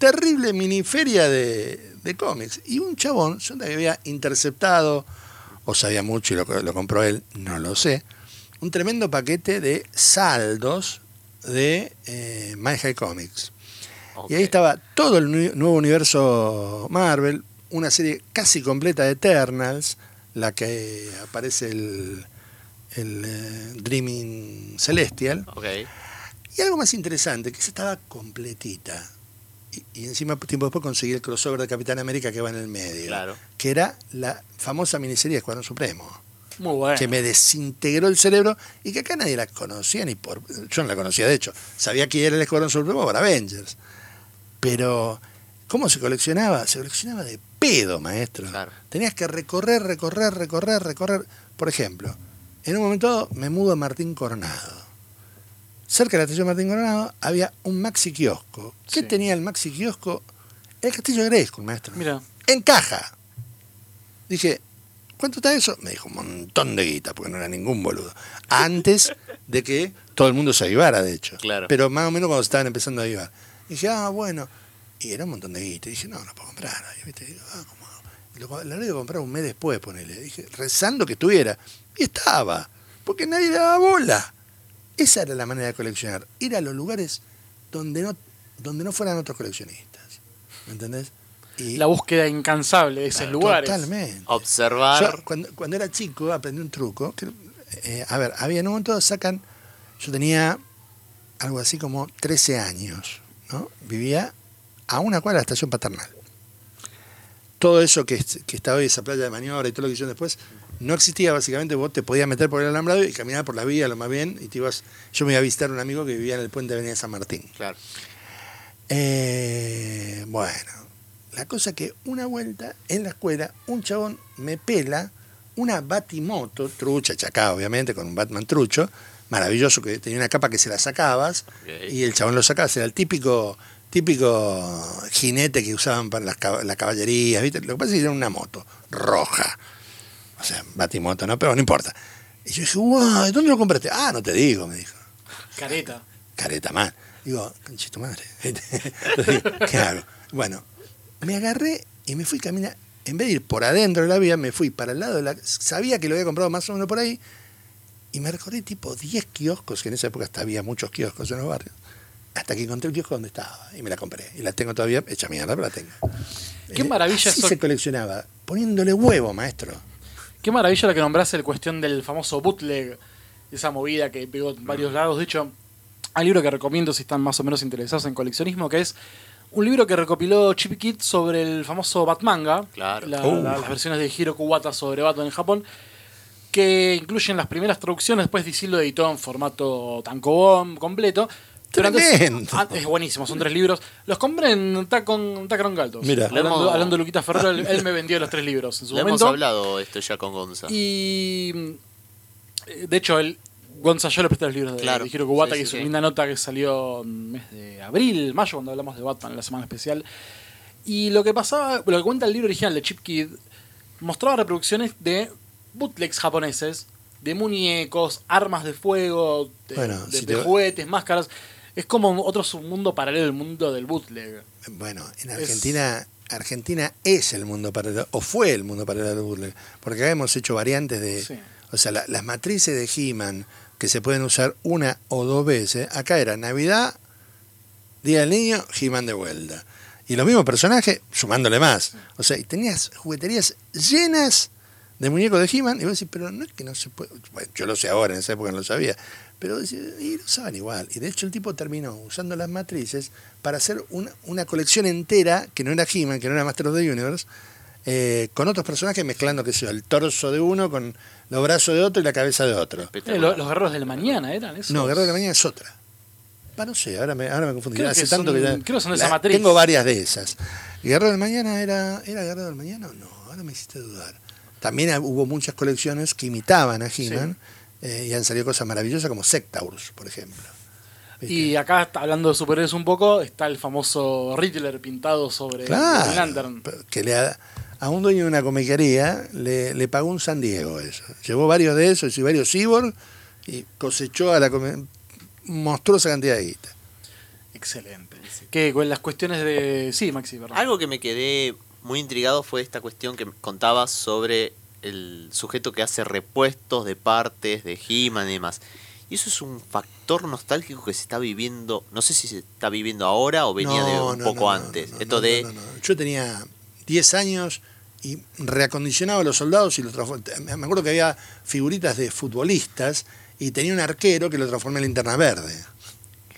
terrible miniferia de, de cómics. Y un chabón, yo que había interceptado, o sabía mucho y lo, lo compró él, no lo sé, un tremendo paquete de saldos de eh, My High Comics. Y ahí estaba todo el nu- nuevo universo Marvel, una serie casi completa de Eternals, la que aparece el, el eh, Dreaming Celestial. Ok. Y algo más interesante, que esa estaba completita. Y, y encima, tiempo después, conseguí el crossover de Capitán América que va en el medio. Claro. Que era la famosa miniserie de Escuadrón Supremo. Muy bueno. Que me desintegró el cerebro y que acá nadie la conocía ni por. Yo no la conocía, de hecho. Sabía que era el Escuadrón Supremo por Avengers. Pero, ¿cómo se coleccionaba? Se coleccionaba de pedo, maestro. Claro. Tenías que recorrer, recorrer, recorrer, recorrer. Por ejemplo, en un momento me mudo a Martín Coronado. Cerca de la estación Martín Coronado había un maxi kiosco. ¿Qué Sí. tenía el maxi kiosco? El castillo de Grayskull, maestro. Mira, En caja. Dije, ¿cuánto está eso? Me dijo un montón de guita, porque no era ningún boludo. Antes de que todo el mundo se avivara, de hecho. Claro. Pero más o menos cuando estaban empezando a avivar. Dije, ah, bueno. Y era un montón de guita. Dije, no, no puedo comprar. Y, ¿viste? Digo, ah, ¿cómo lo, lo iba a comprar un mes después, ponele. Dije, rezando que estuviera. Y estaba. Porque nadie le daba bola. Esa era la manera de coleccionar. Ir a los lugares donde no, donde no fueran otros coleccionistas. ¿Me entendés? Y, la búsqueda incansable de esos lugares. Totalmente. Observar. Yo, cuando, cuando era chico aprendí un truco. que, eh, a ver, había en un momento sacan. Yo tenía algo así como 13 años. ¿no? Vivía a una cuadra de la estación paternal. Todo eso que, que está hoy, esa playa de maniobra y todo lo que hicieron después, no existía básicamente. Vos te podías meter por el alambrado y caminar por la vía lo más bien. y te ibas Yo me iba a visitar a un amigo que vivía en el puente de Avenida San Martín. Claro. Eh, bueno, la cosa que una vuelta en la escuela, un chabón me pela una batimoto, trucha, chacá, obviamente, con un Batman trucho, maravilloso, que tenía una capa que se la sacabas, y el chabón lo sacabas, era el típico típico jinete que usaban para las, las caballerías, ¿viste? Lo que pasa es que era una moto roja. O sea, batimoto, ¿no? Pero no importa. Y yo dije, wow, ¿dónde lo compraste? Ah, no te digo, me dijo. Careta. Careta mal. Digo, conchito madre. Entonces digo, ¿Qué hago? Bueno, me agarré y me fui a caminar. En vez de ir por adentro de la vía, me fui para el lado de la. Sabía que lo había comprado más o menos por ahí. Y me recorrí tipo 10 kioscos, que en esa época hasta había muchos kioscos en los barrios. Hasta que encontré el kiosco donde estaba. Y me la compré. Y la tengo todavía hecha mierda, pero la tengo. Qué maravilla Así eso- se coleccionaba. Poniéndole huevo, maestro. Qué maravilla la que nombraste el cuestión del famoso bootleg, esa movida que pegó en varios lados. De hecho, hay un libro que recomiendo si están más o menos interesados en coleccionismo, que es un libro que recopiló Chip Kit sobre el famoso Batmanga, Claro. la- Uh. la- las versiones de Hiro Kuwata sobre Batman en Japón, que incluyen las primeras traducciones, después DC lo editó en formato tankobon completo. Pero antes, buenísimo, son tres libros. Los compré en Tacon, Tacron Galtos. Mira. hablando, Hemos- hablando de Luquita Ferrero, él, él me vendió los tres libros en su hemos momento. hablado esto ya con Gonza. Y de hecho, el Gonza yo le presté los libros de, Claro. de Hiro Kubata, Sí, que sí, es una sí. linda nota que salió en mes de abril, mayo, cuando hablamos de Batman en la semana especial. Y lo que pasaba, lo que cuenta el libro original de Chip Kid, mostraba reproducciones de bootlegs japoneses, de muñecos, armas de fuego, de, Bueno, de- si de te- juguetes, máscaras. Es como otro submundo paralelo al mundo del bootleg. Bueno, en Es- Argentina, Argentina es el mundo paralelo, o fue el mundo paralelo del bootleg, porque acá hemos hecho variantes de, Sí. o sea, la- las matrices de He-Man que se pueden usar una o dos veces, acá era Navidad, Día del Niño, He-Man de vuelta. Y los mismos personajes, sumándole más. O sea, y tenías jugueterías llenas de muñecos de He-Man, y vos decís, pero no es que no se puede. Bueno, yo lo sé ahora, en esa época no lo sabía. Pero y lo usaban igual. Y de hecho el tipo terminó usando las matrices para hacer una, una colección entera, que no era He-Man, que no era Master of the Universe, eh, con otros personajes mezclando, qué sé yo, el torso de uno con los brazos de otro y la cabeza de otro. Eh, lo- los guerreros del mañana eran eso. No, Guerrero de la Mañana es otra. Ah, no sé, ahora me, ahora me confundí. Creo Hace que tanto son- que ya- creo que son de esa la- matriz. Tengo varias de esas. ¿Guerrero del Mañana era, era Guerrero del Mañana o no? Ahora me hiciste dudar. También hubo muchas colecciones que imitaban a He-Man eh, y han salido cosas maravillosas como Sectaurs, por ejemplo. ¿Viste? Y acá, hablando de superhéroes un poco, está el famoso Riddler pintado sobre Claro, Green Lantern. que le ha- a un dueño de una comiquería le, le pagó un San Diego eso. Llevó varios de esos y varios cyborg y cosechó a la monstruosa cantidad de guita. Excelente. Que con las cuestiones de. Sí, Maxi, perdón. Algo que me quedé muy intrigado fue esta cuestión que contabas sobre el sujeto que hace repuestos de partes de He-Man y demás. Y eso es un factor nostálgico que se está viviendo, no sé si se está viviendo ahora o venía de un no, poco no, antes. Esto de. Yo tenía 10 años y reacondicionaba a los soldados y los transform- Me acuerdo que había figuritas de futbolistas y tenía un arquero que lo transformé en linterna verde.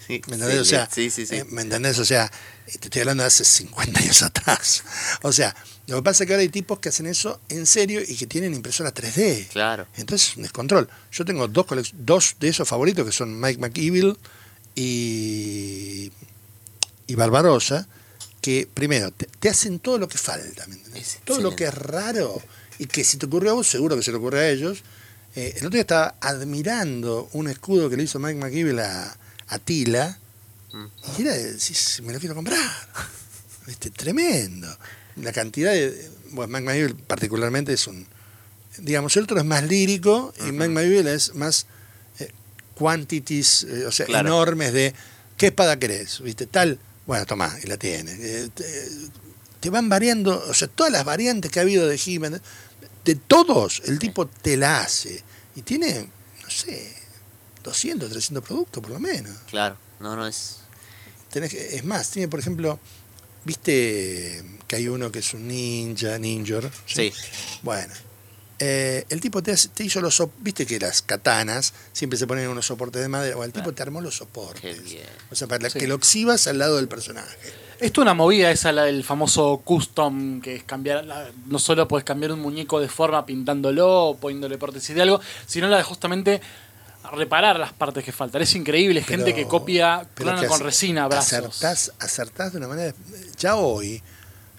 Sí, ¿Me entendés? o sea, sí, sí, sí. eh, ¿me entendés? O sea, te estoy hablando de hace 50 años atrás. O sea, lo que pasa es que ahora hay tipos que hacen eso en serio y que tienen impresora 3D. Claro. Entonces es un descontrol. Yo tengo dos, dos de esos favoritos que son Mike McEvil y, y Barbarosa, que primero te, te hacen todo lo que falta, ¿me entendés? Todo lo que es raro y que si te ocurrió a vos, seguro que se le ocurre a ellos. Eh, el otro día estaba admirando un escudo que le hizo Mike McEvil a, a Tila Mm. y era de decir, me lo quiero comprar. ¿Viste? Tremendo. La cantidad de. Bueno, Mike McEvil particularmente es un. Digamos, el otro es más lírico y Mike McEvil es más eh, quantities, eh, o sea, Claro. enormes de. ¿Qué espada querés? ¿Viste? Tal. Bueno, tomá, y la tiene. Eh, te, te van variando, o sea, todas las variantes que ha habido de He-Man, de todos, el tipo te la hace. Y tiene, no sé, 200, 300 productos por lo menos. Claro. No, no es. Tenés es más, tiene por ejemplo, viste que hay uno que es un ninja, ninjor. Sí. Bueno, eh, el tipo te, hace- te hizo los, viste que las katanas siempre se ponen unos soportes de madera, o el tipo te armó los Qué soportes. bien. O sea, para Sí. que lo exhibas al lado del personaje. Esto es una movida esa, la del famoso custom, que es cambiar, la- no solo puedes cambiar un muñeco de forma pintándolo o poniéndole prótesis de algo, sino la de justamente reparar las partes que faltan. Es increíble, es gente Pero- que copia pero que con resina, brazos. Acertás, acertás de una manera. Ya hoy,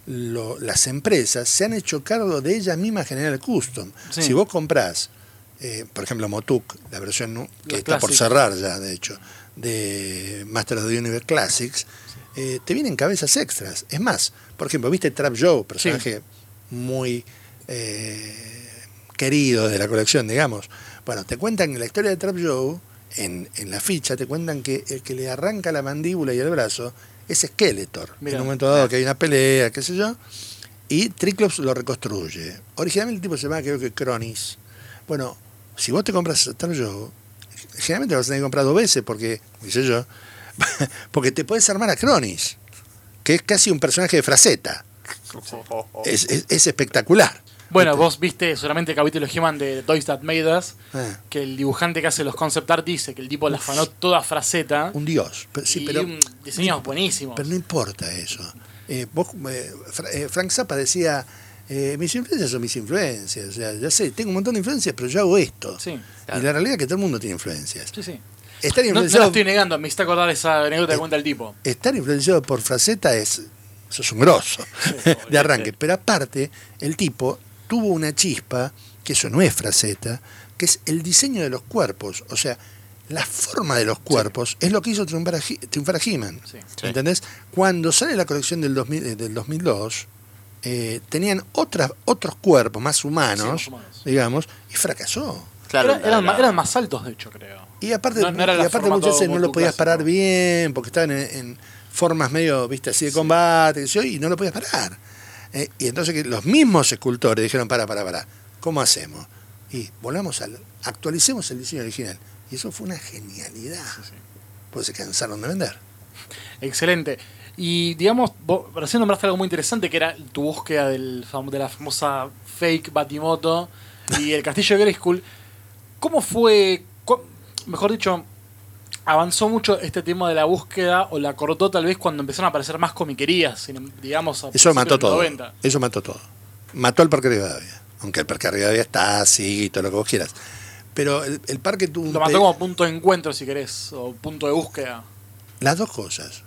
lo- las empresas se han hecho cargo de ellas mismas generar el custom. Sí. Si vos comprás, eh, por ejemplo, Motuk, la versión que Los está por cerrar ya, de hecho, de Master of the Universe Classics, eh, te vienen cabezas extras. Es más, por ejemplo, viste Trap Joe, personaje muy eh, querido de la colección, digamos. Bueno, te cuentan en la historia de Trap Joe, en, en la ficha, te cuentan que el que le arranca la mandíbula y el brazo es Skeletor. Mirá. En un momento dado que hay una pelea, qué sé yo, y Triclops lo reconstruye. Originalmente el tipo se llama, creo que Cronis. Bueno, si vos te compras Trap Joe, generalmente lo vas a tener que comprar dos veces, porque, qué sé yo, porque te puedes armar a Cronis, que es casi un personaje de fraceta. Es, es- es espectacular. Bueno, vos viste solamente el capítulo He-Man de Toys That Made Us, Ah, que el dibujante que hace los concept art dice que el tipo la afanó toda fraceta. un dios. Pero, sí, y pero, un diseños buenísimos. pero no importa eso. Eh, vos, eh, eh, Frank Zappa decía, eh, mis influencias son mis influencias. O sea, ya sé, tengo un montón de influencias, pero yo hago esto. Sí, Y la realidad es que todo el mundo tiene influencias. sí, sí. Estar No, no la influenciado, estoy negando, me hiciste acordar esa anécdota Eh, que cuenta el tipo. estar influenciado por Fraceta es, sos un grosso de arranque. Pero aparte, el tipo tuvo una chispa, que eso no es Fraceta, que es el diseño de los cuerpos. O sea, la forma de los cuerpos es lo que hizo triunfar a, He- triunfar a He-Man. Sí. Sí. ¿Entendés? Cuando sale la colección del, 2000, eh, del 2002, eh, tenían otras, otros cuerpos más humanos, Sí, más humanos. digamos, y fracasó. Claro, Era- la- eran, más, eran más altos, de hecho, creo. Y aparte, No- no era y la aparte muchas veces no lo podías parar bien, porque estaban en, en formas medio, viste, así de combate, y no lo podías parar. Eh, y entonces los mismos escultores dijeron, para, para, para, ¿cómo hacemos? Y volvamos al, actualicemos el diseño original. Y eso fue una genialidad. Pues se cansaron de vender. Excelente. Y digamos, vos recién nombraste algo muy interesante que era tu búsqueda del, de la famosa fake Batimoto y el castillo de Grayskull. ¿Cómo fue, mejor dicho, avanzó mucho este tema de la búsqueda o la cortó tal vez cuando empezaron a aparecer más comiquerías, digamos, a Eso mató de todo. 90? Eso mató todo. Mató al Parque Rivadavia. Aunque el Parque Rivadavia está así y todo lo que vos quieras. Pero el, el parque tuvo Lo mató como punto de encuentro, si querés, o punto de búsqueda. Las dos cosas.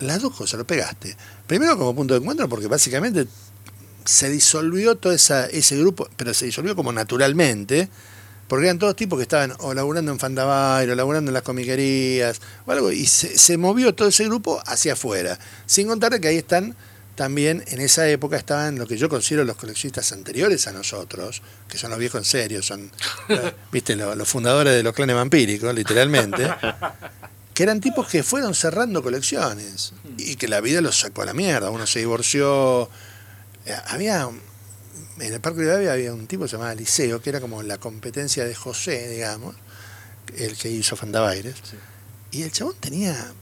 Las dos cosas, lo pegaste. Primero como punto de encuentro porque básicamente se disolvió todo esa, ese grupo, pero se disolvió como naturalmente, porque eran todos tipos que estaban o laburando en Fandabair o laburando en las comiquerías o algo, y se, se movió todo ese grupo hacia afuera. Sin contar que ahí están también, en esa época estaban lo que yo considero los coleccionistas anteriores a nosotros, que son los viejos en serio, son, viste, lo- los fundadores de los clanes vampíricos, literalmente que eran tipos que fueron cerrando colecciones y que la vida los sacó a la mierda. Uno se divorció. Eh, Había. En el Parque Rivadavia había un tipo llamaba Liceo, que era como la competencia de José, digamos, el que hizo Fandabaires. Y el chabón tenía,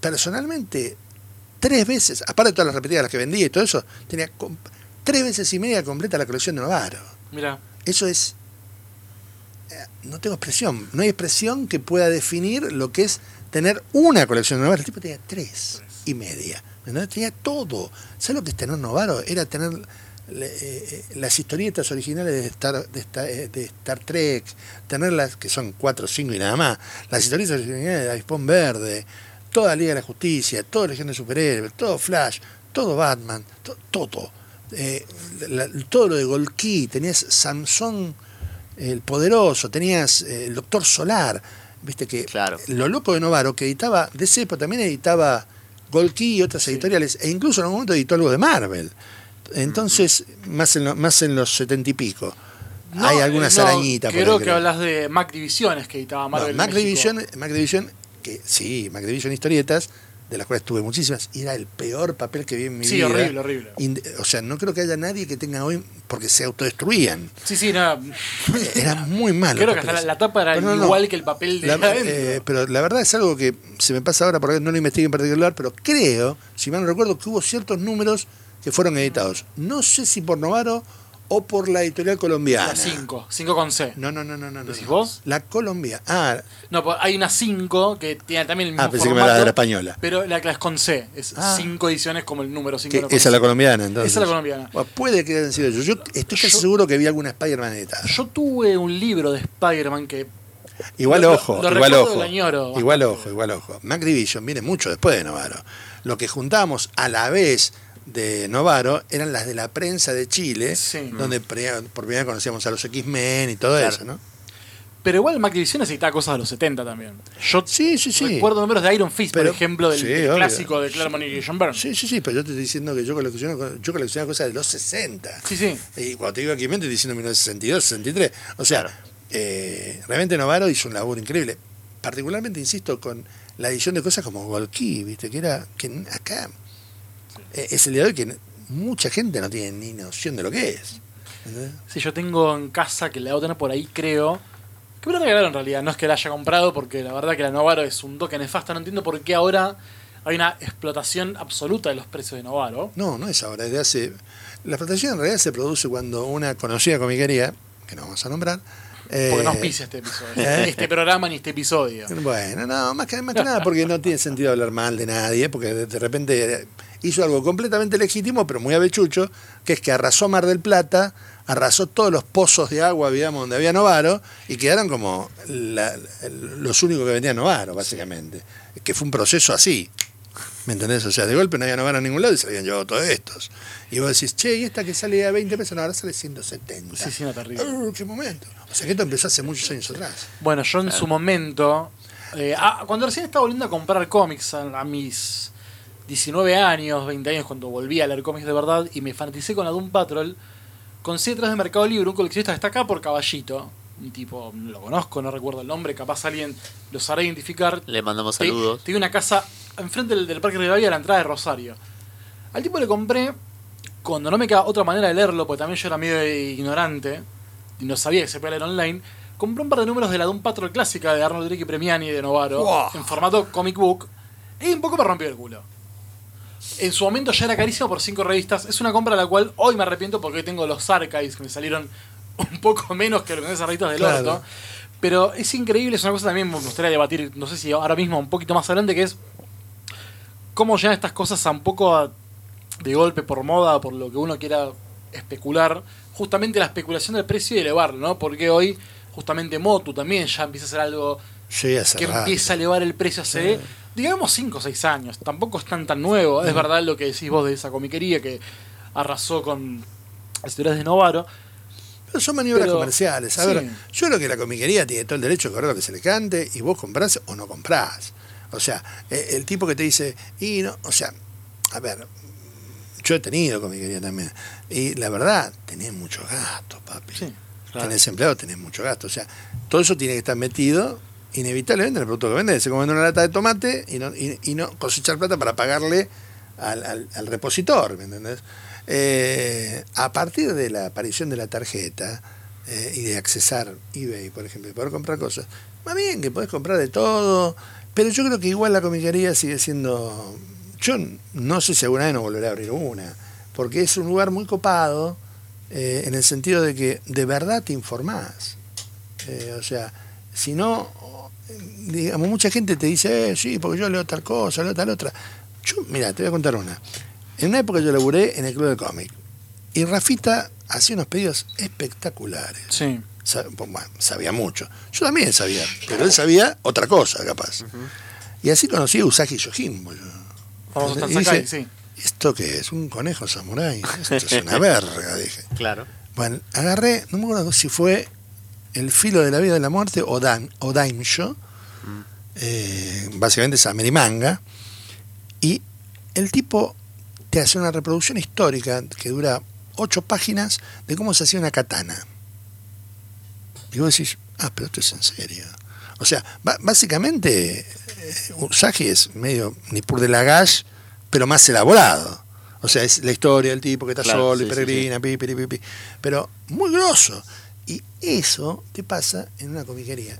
personalmente, tres veces, aparte de todas las repetidas las que vendía y todo eso, tenía tres veces y media completa la colección de Novaro. Mira, Eso es. eh, No tengo expresión. No hay expresión que pueda definir lo que es tener una colección de Novaro. El tipo tenía tres y media. ¿entendés? Tenía todo. ¿Sabes lo que es tener Novaro? Era tener eh, eh, las historietas originales de Star, de, Star, eh, de Star Trek, tenerlas, que son cuatro o cinco y nada más, las historietas originales de Avispón Verde, toda Liga de la Justicia, toda Legión de Superhéroes, todo Flash, todo Batman, to- todo. Eh, la- todo lo de Golki, tenías Samsung el Poderoso, tenías el Doctor Solar, viste que Claro. lo loco de Novaro, que editaba DC, pero también editaba Golki y otras editoriales, e incluso en algún momento editó algo de Marvel. Entonces, más, en lo- más en los setenta y pico. No, Hay algunas eh, no, arañitas por Creo que hablas de Mac Divisiones que editaba No, Marvel. en Mac. Division, Mac Division, que sí, Mac Division historietas, de las cuales tuve muchísimas, y era el peor papel que vi en mi Sí, vida. horrible, horrible. Inde- o sea, no creo que haya nadie que tenga hoy, porque se autodestruían. Sí, sí, no. Era muy malo. Creo que hasta la, la tapa era no, no. igual que el papel de La- eh, pero la verdad es algo que se me pasa ahora porque no lo investigué en particular, pero creo, si mal no recuerdo, que hubo ciertos números que fueron editados. No sé si por Novaro o por la editorial colombiana. La 5, 5 con C. No, no, no, no, no. no. ¿Decís vos? La Colombia. Ah, No, pues hay una 5 que tiene también el mismo ah pensé que me formato, hablaba de la española. Pero la clase con C. Es Ah. 5 ediciones como el número 5. Que esa es la colombiana, entonces. Esa es la colombiana. Bueno, puede que hayan sido ellos. Yo estoy casi Yo- seguro que vi alguna Spider-Man editada. Yo tuve un libro de Spider-Man que. Igual Lo- ojo, lo igual ojo. añoro igual ojo, igual ojo. Mac Division viene mucho después de Novaro. Lo que juntábamos a la vez de Novaro eran las de la prensa de Chile, Sí. donde por primera vez conocíamos a los X-Men y todo Claro. eso, ¿no? Pero igual Mactivisión necesitaba cosas de los 70 también. Yo Sí, sí, sí. recuerdo números de Iron Fist, Pero- por ejemplo, del, sí, del obvio. clásico de Claremont y John Byrne. Sí, sí, sí, pero yo te estoy diciendo que yo colecciono, yo colecciono cosas de los 60. Sí, sí. Y cuando te digo aquí, te estoy diciendo 1962, 63. O sea, eh, realmente Novaro hizo un laburo increíble. Particularmente, insisto, con la edición de cosas como Golki, ¿viste? Que era. que acá. Eh, es el día de hoy que mucha gente no tiene ni noción de lo que es. ¿entendés? Sí, yo tengo en casa que la debo tener por ahí, creo. Que me la regalaron en realidad, no es que la haya comprado, porque la verdad que la Novaro es un toque nefasta. No entiendo por qué ahora hay una explotación absoluta de los precios de Novaro. No, no es ahora, desde hace. La explotación en realidad se produce cuando una conocida comiquería, que no vamos a nombrar. Porque eh, no auspicia este episodio. ¿eh? Este programa ni este episodio. Bueno, no, más que, más que nada porque no tiene sentido hablar mal de nadie, porque de repente hizo algo completamente legítimo, pero muy avechucho, que es que arrasó Mar del Plata, arrasó todos los pozos de agua, digamos, donde había Novaro, y quedaron como la- los únicos que vendían Novaro, básicamente. Que fue un proceso así. ¿Me entendés? O sea, de golpe no había Novaro en ningún lado y se habían llevado todos estos. Y vos decís, che, y esta que sale a 20 pesos, no, ahora sale 170. Sí, sí, no, terrible. Uh, ¡Qué momento! O sea, que esto empezó hace muchos años atrás. Bueno, yo en su momento, eh, ah, cuando recién estaba volviendo a comprar cómics a, a mis 19 años, 20 años, cuando volví a leer cómics de verdad y me fanaticé con la Doom Patrol, conseguí atrás de Mercado Libre un coleccionista que está acá por Caballito. Un tipo, no lo conozco, no recuerdo el nombre, capaz alguien lo sabrá identificar. Le mandamos Te- saludos. Tiene una casa enfrente del, del Parque Rivadavia a la entrada de Rosario. Al tipo le compré, cuando no me queda otra manera de leerlo, porque también yo era medio ignorante y no sabía que se podía leer online, compré un par de números de la Doom Patrol clásica de Arnold Drake y Premiani de Novaro Wow. en formato comic book y un poco me rompió el culo. En su momento ya era carísimo por cinco revistas. Es una compra de la cual hoy me arrepiento porque hoy tengo los archives que me salieron un poco menos que los de esas revistas del Claro. orto. Pero es increíble, es una cosa también me gustaría debatir, no sé si ahora mismo un poquito más adelante, que es cómo llegan estas cosas a un poco a- de golpe por moda, por lo que uno quiera especular. Justamente la especulación del precio y elevarlo, ¿no? Porque hoy justamente Motu también ya empieza a ser algo Sí, que empieza a elevar el precio hace, digamos, 5 o 6 años. Tampoco es tan tan nuevo. Es verdad lo que decís vos de esa comiquería que arrasó con las historias de Novaro. Pero son maniobras Pero- comerciales. A sí. ver, yo creo que la comiquería tiene todo el derecho de correr lo que se le cante y vos comprás o no comprás. O sea, eh, el tipo que te dice, y no, o sea, a ver, yo he tenido comiquería también. Y la verdad, tenés muchos gastos, papi. Sí, claro. Tenés empleado, tenés muchos gastos. O sea, todo eso tiene que estar metido inevitablemente en el producto que vendes. Se come una lata de tomate y no, y, no cosechar plata para pagarle al, al- repositor, ¿me entendés? Eh, a partir de la aparición de la tarjeta eh, y de accesar eBay, por ejemplo, y poder comprar cosas, más bien que podés comprar de todo, pero yo creo que igual la comiquería sigue siendo... Yo no sé si alguna vez no volveré a abrir una, porque es un lugar muy copado eh, en el sentido de que de verdad te informás. O sea, si no, digamos, mucha gente te dice, eh, sí, porque yo leo tal cosa, leo tal otra. Yo, mira, te voy a contar una. En una época yo laburé en el club de cómic y Rafita hacía unos pedidos espectaculares. Sí. Bueno, sabía mucho. Yo también sabía, pero él sabía otra cosa, capaz. Y así conocí a Usagi Yojimbo. yo. Famoso Y dice, sí. ¿Esto qué es? ¿Un conejo samurái? Esto es una verga, dije. Claro. Bueno, agarré, no me acuerdo si fue El filo de la vida y de la muerte o, Dan, o Daimyo, eh, básicamente es Amerimanga, y el tipo te hace una reproducción histórica que dura ocho páginas de cómo se hacía una katana. Y vos decís, ah, pero esto es en serio. O sea, básicamente eh, Usagi es medio Nippur de Lagash, pero más elaborado. O sea, es la historia del tipo que está Claro, solo sí, y sí, peregrina, pi, pi, pi. pero muy grosso. Y eso te pasa en una comiquería.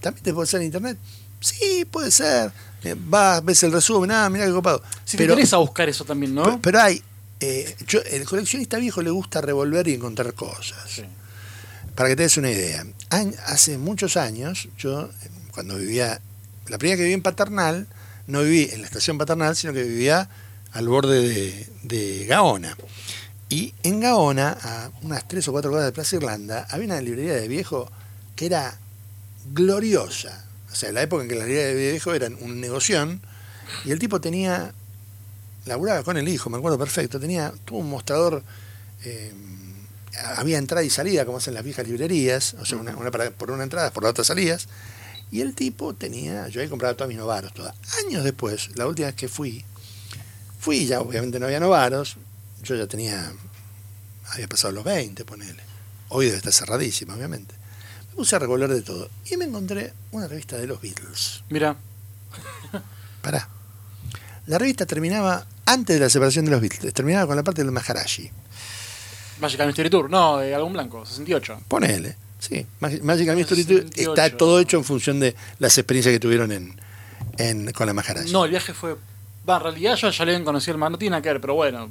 ¿También te puede ser en internet? Sí, puede ser. Eh, Vas, ves el resumen, ah, mira qué copado. Si pero, te interesa buscar eso también, ¿no? pero, hay, eh, yo, el coleccionista viejo le gusta revolver y encontrar cosas. Sí. Para que te des una idea, hace muchos años, yo, eh, cuando vivía, la primera que viví en Paternal, no viví en la estación Paternal, sino que vivía al borde de, de Gaona. Y en Gaona, a unas tres o cuatro cuadras de Plaza Irlanda, había una librería de viejo que era gloriosa. O sea, en la época en que las librerías de viejo eran un negoción, y el tipo tenía, laburaba con el hijo, me acuerdo perfecto, tenía, tuvo un mostrador eh, había entrada y salida, como hacen las viejas librerías, o sea, una, por una entrada, por la otra salías. Y el tipo tenía, yo había comprado todas mis novaros, todas. Años después, la última vez que fui, fui ya obviamente no había novaros, yo ya tenía, había pasado los 20, ponele. Hoy debe estar cerradísima, obviamente. Me puse a revolver de todo y me encontré una revista de los Beatles. Mira, Pará. La revista terminaba antes de la separación de los Beatles, terminaba con la parte del Maharaji. Magical Mystery Tour. No, de Álbum Blanco, 68. Ponele. Sí, Mag- Magical Mystery Tour 68. está todo hecho en función de las experiencias que tuvieron en, en- con la Maharaji. No, el viaje fue. Va, en realidad yo ya le habían conocido al man, no tiene nada que ver, pero bueno,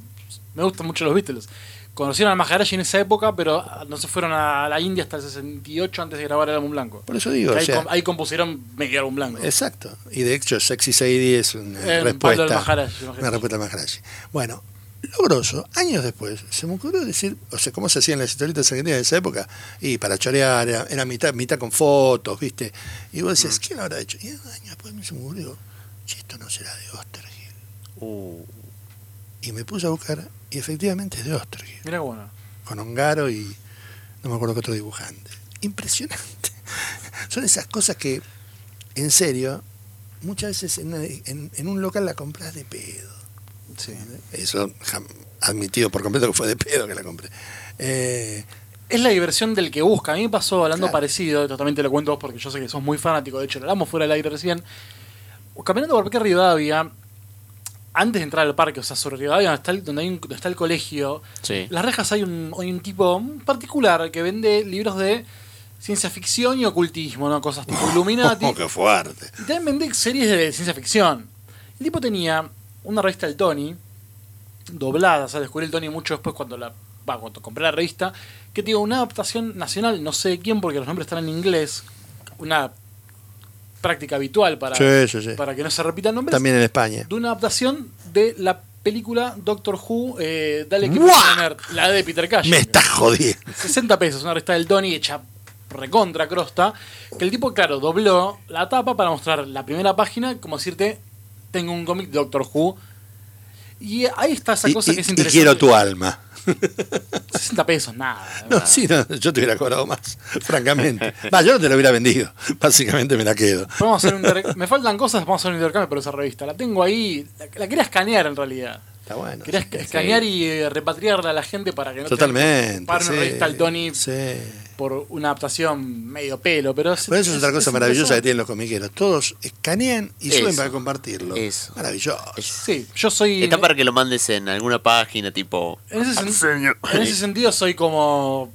me gustan mucho los Beatles. Conocieron al Maharaji en esa época, pero no se fueron a la India hasta el 68 antes de grabar el álbum blanco. Por eso digo, o ahí, sea, com- ahí compusieron medio álbum blanco. exacto. Y de hecho, Sexy Sadie es una Eh, respuesta. Maharaji, imagínate. una respuesta al Maharaji. Bueno, lo grosso, años después, se me ocurrió decir, o sea, cómo se hacían las historietas argentinas de esa época. Y para chorear, era, era mitad, mitad con fotos, ¿viste? Y vos decías, ¿quién lo habrá hecho? Y años después me se me ocurrió, "Che, esto no será de Ostergil. Uh, Y me puse a buscar, y efectivamente es de Ostergil. Mira bueno. con Ongaro y no me acuerdo qué otro dibujante. Impresionante. Son esas cosas que, en serio, muchas veces en, una- en- en un local la compras de pedo. Sí. Eso admitido por completo que fue de pedo que la compré. Eh, Es la diversión del que busca. A mí me pasó hablando Claro. parecido, esto también te lo cuento vos porque yo sé que sos muy fanático, de hecho lo hablamos fuera del aire recién. Caminando por Parque Rivadavia, antes de entrar al parque, o sea, sobre Rivadavia, donde está el, donde hay un- donde está el colegio, sí. las rejas hay un, hay un tipo particular que vende libros de ciencia ficción y ocultismo, ¿no? Cosas tipo Illuminati. ¡Qué fuerte! Y también vende series de ciencia ficción. El tipo tenía una revista del Tony, doblada, o sea, descubrí el Tony mucho después cuando la va, cuando compré la revista, que tiene una adaptación nacional, no sé de quién, porque los nombres están en inglés, una práctica habitual para, Sí, sí, sí. para que no se repitan nombres, También en España. de una adaptación de la película Doctor Who, eh, Dale que la de Peter Cushing. Me estás jodiendo. 60 pesos, una revista del Tony hecha recontra crosta, que el tipo, claro, dobló la tapa para mostrar la primera página, como decirte, tengo un cómic de Doctor Who. Y ahí está esa Y, cosa y- que es y interesante. quiero tu alma. 60 pesos, nada. No, sí, no, yo te hubiera cobrado más, francamente. Va, yo no te lo hubiera vendido. Básicamente me la quedo. Vamos a hacer un Me faltan cosas, vamos a hacer un intercambio por esa revista. La tengo ahí, la, la quería escanear en realidad. Está bueno. Sí. esca- escanear y eh, repatriarla a la gente para que no Totalmente. Para una sí, revista al Tony Sí. por una adaptación medio pelo, pero Por eso es otra cosa maravillosa que tienen los comiqueros. Todos escanean y suben para compartirlo. Eso. Maravilloso. Sí, yo soy. Está para que lo mandes en alguna página tipo. En ese, sen- en ese sentido soy como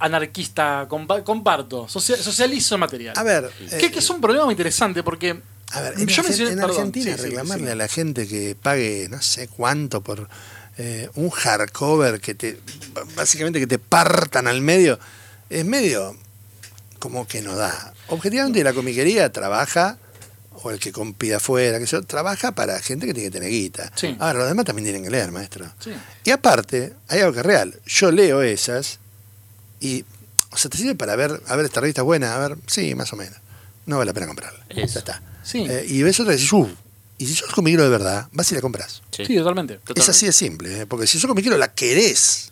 anarquista, compa- comparto, socia- socializo material. A ver, que, eh, que es un problema muy interesante porque A ver, en, yo Argen- mencioné- en perdón, Argentina sí, sí, reclamarle sí. a la gente que pague no sé cuánto por eh, un hardcover que te básicamente que te partan al medio es medio como que no da. Objetivamente la comiquería trabaja o el que compida afuera, que yo trabaja para gente que tiene que tener guita. Ahora los demás también tienen que leer, maestro. Y aparte, hay algo que es real. Yo leo esas y o sea, te sirve para ver, a ver, esta revista es buena, a ver, sí, más o menos. No vale la pena comprarla. Eso. Ya está. Sí. Eh, y ves otra y dices, "Uh", y si sos comiquero de verdad, vas y la compras. Sí. Sí, totalmente. Es así de simple, ¿eh? porque si sos comiquero la querés.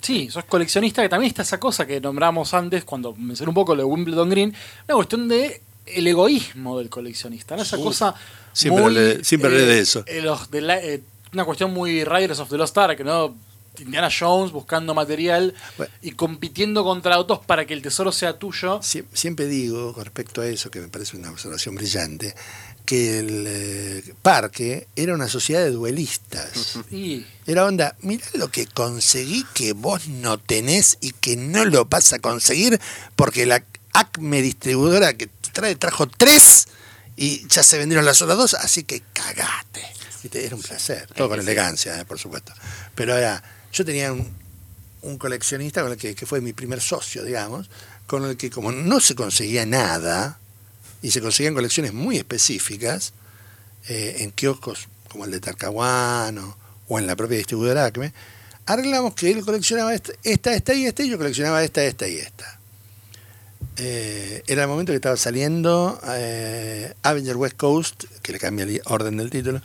Sí, sos coleccionista, que también está esa cosa que nombramos antes cuando mencioné un poco lo de Wimbledon Green, una cuestión de el egoísmo del coleccionista, ¿no? Esa cosa siempre muy, siempre de eso. eh, los de la- eh, una cuestión muy Riders of the Lost Ark, ¿no? Indiana Jones buscando material Bueno. y compitiendo contra otros para que el tesoro sea tuyo. Sie- Siempre digo, con respecto a eso, que me parece una observación brillante, que el eh, parque era una sociedad de duelistas. Era onda, mirá lo que conseguí que vos no tenés y que no lo vas a conseguir porque la Acme distribuidora que trae trajo tres y ya se vendieron las otras dos, así que cagate. Era un placer, todo con elegancia, eh, por supuesto. Pero era, yo tenía un, un coleccionista con el que, que fue mi primer socio, digamos, con el que como no se conseguía nada y se conseguían colecciones muy específicas, eh, en kioscos como el de Talcahuano o en la propia distribuidora Acme, arreglamos que él coleccionaba esta, esta, esta y esta, y yo coleccionaba esta, esta y esta. Eh, era el momento que estaba saliendo eh, Avenger West Coast, que le cambia el orden del título,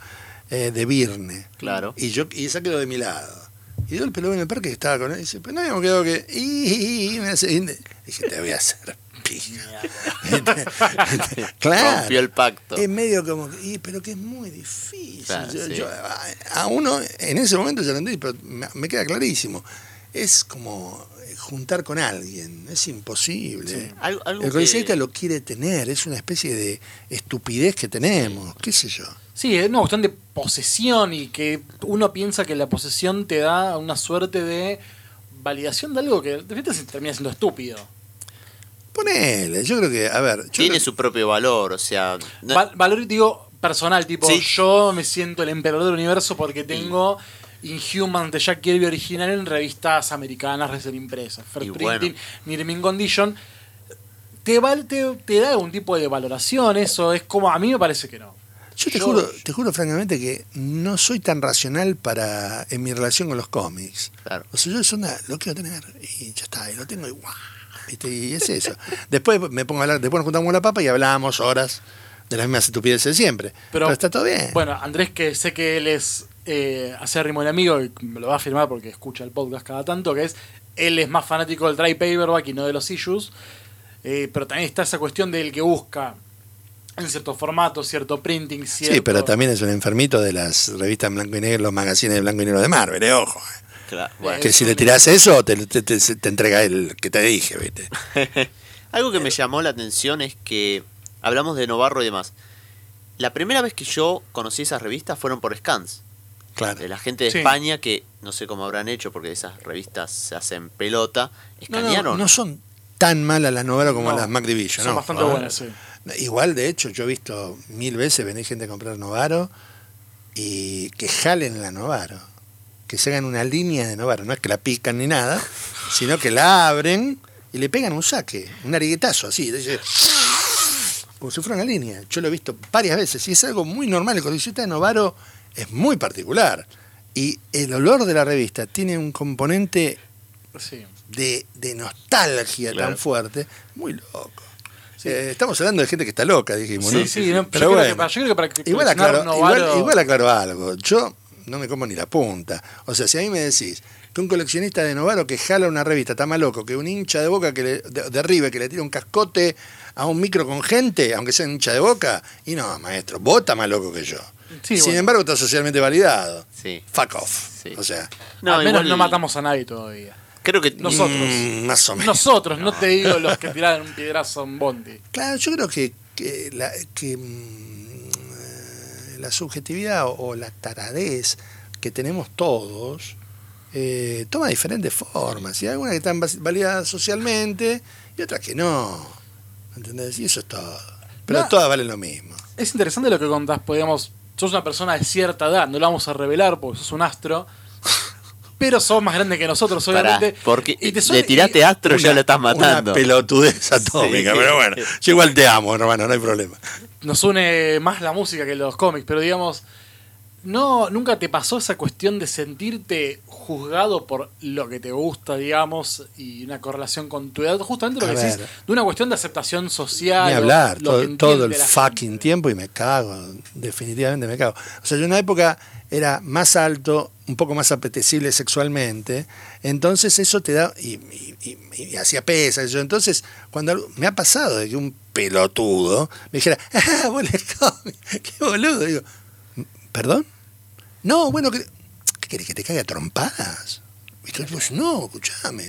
eh, de Virne. Claro. Y yo y esa quedó de mi lado. Y de golpe lo veo en el parque que estaba con él y dice, pero no habíamos quedado que. Y, y- y me hace- y dije, te voy a hacer pija. claro. Rompió el pacto. Es medio como, y, pero que es muy difícil. Claro, Yo- sí. yo- a, a uno, en ese momento ya lo entendí, pero me, me queda clarísimo. Es como juntar con alguien, es imposible. Algo- algo El que- coleccionista lo quiere tener, es una especie de estupidez que tenemos, qué sé yo. Sí, es una cuestión de posesión y que uno piensa que la posesión te da una suerte de validación de algo que de repente se termina siendo estúpido. Ponele, yo creo que, a ver, yo Tiene creo- su propio valor, o sea. no- Val- valor, digo, personal, tipo, Sí. yo me siento el emperador del universo porque tengo Inhuman de Jack Kirby original en revistas americanas recién impresas. First Y Printing, bueno. Condition. Te, val- te, te da algún tipo de valoración, eso es como, a mí me parece que no. Yo te Yo- juro, te juro francamente que no soy tan racional para en mi relación con los cómics. Claro. O sea, yo es una, lo quiero tener y ya está, y lo tengo y guau, ¿viste? Y es eso. Después me pongo a hablar, después nos juntamos la papa y hablamos horas de las mismas estupideces de siempre. Pero, está todo bien. Bueno, Andrés, que sé que él es eh, acérrimo el amigo, y me lo va a afirmar porque escucha el podcast cada tanto, que es, él es más fanático del dry paperback y no de los issues, eh, pero también está esa cuestión del que busca en cierto formato, cierto printing, cierto... sí, pero también es un enfermito de las revistas en blanco y negro, los magazines de blanco y negro de Marvel, eh, ojo. eh. Claro, bueno. Que si le tirás eso, te, te, te- te entrega el que te dije, ¿viste? Algo que me llamó la atención es que hablamos de Novarro y demás. La primera vez que yo conocí esas revistas fueron por scans. Claro. De la gente de Sí. España que no sé cómo habrán hecho porque esas revistas se hacen pelota. Escanearon. no, no son tan malas las novelas como No, las Mac Division, son ¿no? bastante Ah. buenas, sí. Igual, de hecho, yo he visto mil veces venir gente a comprar Novaro y que jalen la Novaro. Que se hagan una línea de Novaro. No es que la pican ni nada, sino que la abren y le pegan un saque, un ariguetazo así. dice, Como si fuera una línea. Yo lo he visto varias veces y es algo muy normal. El coleccionista de Novaro es muy particular. Y el olor de la revista tiene un componente Sí. de, de nostalgia Claro. tan fuerte, muy loco. Eh, estamos hablando de gente que está loca, dijimos, Sí, ¿no? sí, no, pero yo, creo bueno, que para, yo creo que para que igual, aclaro, igual, igual aclaro algo. Yo no me como ni la punta. O sea, si a mí me decís que un coleccionista de Novaro que jala una revista está más loco que un hincha de boca que le, de, de River que le tira un cascote a un micro con gente, aunque sea un hincha de boca, y no, maestro, vos estás más loco que yo. Sí, Sin bueno. embargo, está socialmente validado. Sí. Fuck off. Sí. O sea, No, Al menos igual- no matamos a nadie todavía. Creo que Nosotros. mm, más o menos. Nosotros, no te digo los que tiraron un piedrazo en Bondi. Claro, yo creo que, que la, que, mm, la subjetividad o, o la taradez que tenemos todos eh, toma diferentes formas. Y hay algunas que están validadas socialmente y otras que no. ¿Entendés? Y eso es todo. Pero No. todas valen lo mismo. Es interesante lo que contás, podríamos. Sos una persona de cierta edad, no lo vamos a revelar porque sos un astro. Pero sos más grande que nosotros, Pará, obviamente. porque y te le tiraste y- astro ya lo estás matando. Una pelotudez atómica, Sí. pero bueno. Yo igual te amo, hermano, no hay problema. nos une más la música que los cómics, pero digamos, no, nunca te pasó esa cuestión de sentirte juzgado por lo que te gusta, digamos, y una correlación con tu edad, justamente lo A que decís, ver. de una cuestión de aceptación social. Ni hablar, todo, todo el fucking gente. tiempo y me cago, definitivamente me cago. O sea, yo en una época era más alto, un poco más apetecible sexualmente, entonces eso te da, y, y- y- y hacía pesas, yo entonces, cuando algo- me ha pasado de que un pelotudo me dijera, ah, vos cómics, qué boludo, digo, ¿perdón? No, bueno, ¿qué, ¿qué querés que te caiga a trompadas? Y yo, pues, no, escuchame.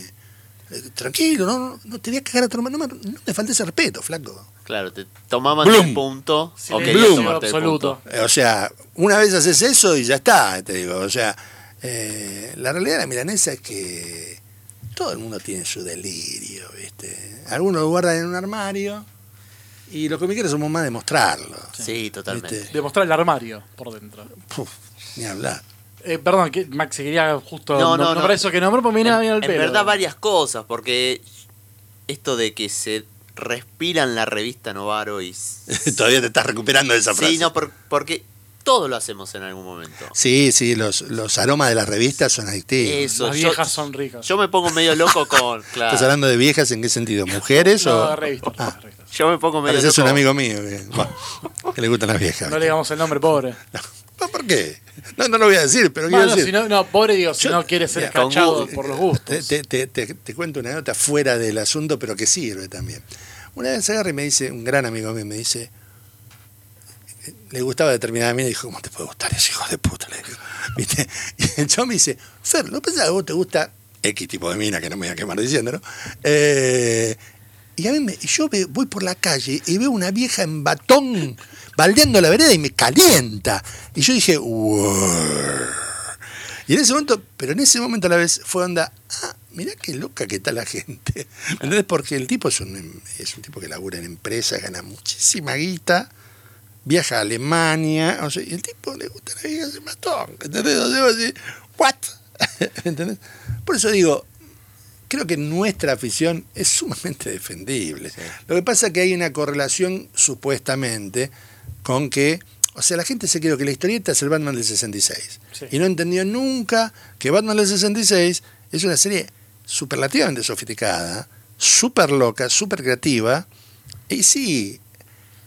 eh, Tranquilo, no, no, no te voy a cagar a trompadas. No me, no me faltes el respeto, flaco. Claro, te tomaban el punto. o querías tomarte el absoluto. punto. Eh, O sea, una vez haces eso y ya está, te digo. O sea, eh, la realidad de la milanesa es que todo el mundo tiene su delirio, ¿viste? Algunos lo guardan en un armario y los comiqueros somos más de mostrarlo. Sí, totalmente. ¿Viste? Demostrar el armario por dentro. Puf, ni hablar. Eh, perdón, que Max quería justo No, no, no. nombrar eso que nombró, pues mira bien al En pelo. verdad varias cosas, porque esto de que se respira en la revista Novaro y... Todavía te estás recuperando de esa frase. sí, no, por- porque todos lo hacemos en algún momento. Sí, sí, los, los aromas de las revistas son adictivos. Eso, Las yo- viejas son ricas. Yo me pongo medio loco con... Claro, ¿Estás hablando de viejas en qué sentido? ¿Mujeres no, o...? revistas, Ah, revistas. Yo me pongo medio pareces loco... un amigo mío que, bueno, que le gustan las viejas. No le digamos el nombre, pobre. ¿Por qué? No, no lo voy a decir, pero quiero Bueno, decir. si no, no, pobre Dios, si Yo- no quiere ser Google, por los gustos. te- te- te- te cuento una nota fuera del asunto, pero que sirve también. Una vez agarra y me dice, un gran amigo mío me dice, le gustaba determinada mina y dijo, ¿cómo te puede gustar ese hijo de puta? Le digo, ¿Viste? Y el chabón me dice, Fer, ¿no pensás que a vos te gusta X tipo de mina, que no me voy a quemar diciéndolo? Eh, y a mí me, yo voy por la calle y veo una vieja en batón baldeando la vereda y me calienta. Y yo dije, "Wow". Y en ese momento, pero en ese momento a la vez fue onda, ah, mirá qué loca que está la gente. ¿Entendés? Porque el tipo es un, es un tipo que labura en empresas, gana muchísima guita, viaja a Alemania, o sea, y el tipo le gusta la vieja en batón. ¿Entendés? O sea, decís, ¿what? ¿Entendés? Por eso digo, creo que nuestra afición es sumamente defendible. Lo que pasa es que hay una correlación supuestamente con que, o sea, la gente se cree que la historieta es el Batman del 66 Sí. y no entendió nunca que Batman del 66 es una serie superlativamente sofisticada, súper loca, súper creativa y sí,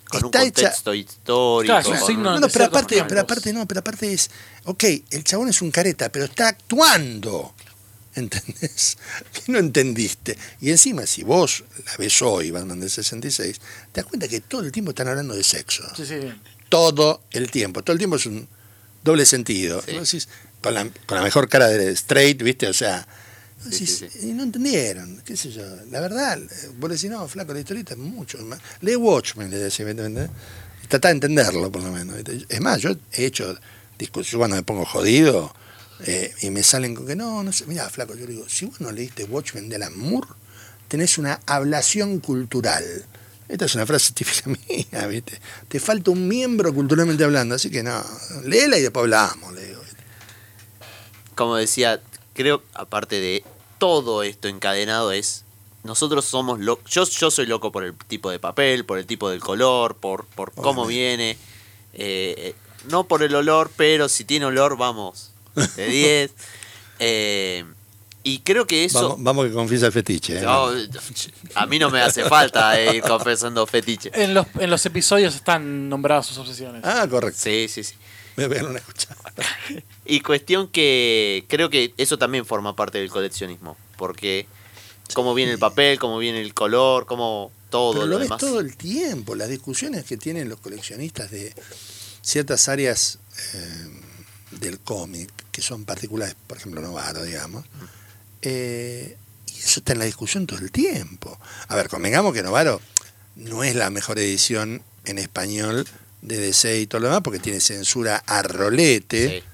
Con un está hecha contexto histórico. Claro, es un con- signo no, de no, pero aparte, pero aparte no, pero aparte es, ok, el chabón es un careta, pero está actuando. ¿Entendés? ¿Qué no entendiste? Y encima, si vos la ves hoy, Batman del 66, te das cuenta que todo el tiempo están hablando de sexo. Sí, sí. Todo el tiempo. Todo el tiempo es un doble sentido. Sí. Decís, con, la, con la mejor cara de straight, ¿viste? O sea, decís, y no entendieron, qué sé yo. La verdad, vos decís, no, flaco, la historieta es mucho más. Lee Watchmen, le decía, ¿entendés? Tratá de entenderlo, por lo menos. Es más, yo he hecho discusión cuando me pongo jodido eh, y me salen con que no, no sé. Mira, flaco, yo digo, si vos no leíste Watchmen de Alan Moore, tenés una ablación cultural. Esta es una frase típica mía, ¿viste? Te falta un miembro culturalmente hablando, así que no, léela y después hablamos, le digo. como decía, creo, aparte de todo esto encadenado, es. Nosotros somos locos. Yo, yo soy loco por el tipo de papel, por el tipo del color, por, por cómo Obviamente. viene. Eh, eh, no por el olor, pero si tiene olor, vamos. De 10. Eh, y creo que eso. Vamos, vamos que confiesa el fetiche. ¿eh? No, a mí no me hace falta eh, ir confesando fetiche. En los, en los episodios están nombradas sus obsesiones. Ah, correcto. Sí, sí, sí. Me voy a una escuchada. Y cuestión que creo que eso también forma parte del coleccionismo, porque cómo viene el papel, cómo viene el color, cómo todo Pero lo, lo ves demás. todo el tiempo, las discusiones que tienen los coleccionistas de ciertas áreas eh, del cómic, que son particulares, por ejemplo, Novaro, digamos, eh, y eso está en la discusión todo el tiempo. A ver, convengamos que Novaro no es la mejor edición en español de DC y todo lo demás, porque tiene censura a rolete, Sí.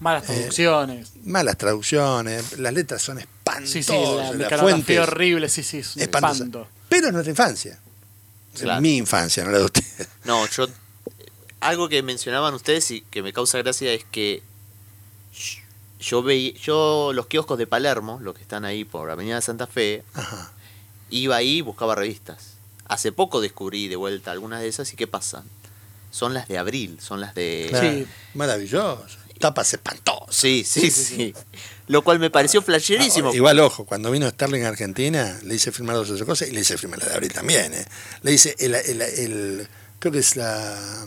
Malas traducciones. malas traducciones, las letras son espantosas, Sí, sí, la la mecanografía fuente es horrible, sí, sí, es espanto. Pero es nuestra infancia. Claro. Mi infancia, no la de ustedes. No, yo algo que mencionaban ustedes y que me causa gracia es que yo veía, yo los kioscos de Palermo, los que están ahí por Avenida Santa Fe, Ajá. iba ahí y buscaba revistas. Hace poco descubrí de vuelta algunas de esas y ¿qué pasa? Son las de abril, son las de... Claro. Sí. Maravilloso. Tapas espantosas. Sí, sí, sí, Lo cual me pareció flasherísimo. Ah, igual, ojo, cuando vino Sterling a Argentina, le hice firmar dos o tres cosas y le hice firmar la de abril también. ¿eh? Le hice el, el- el- creo que es la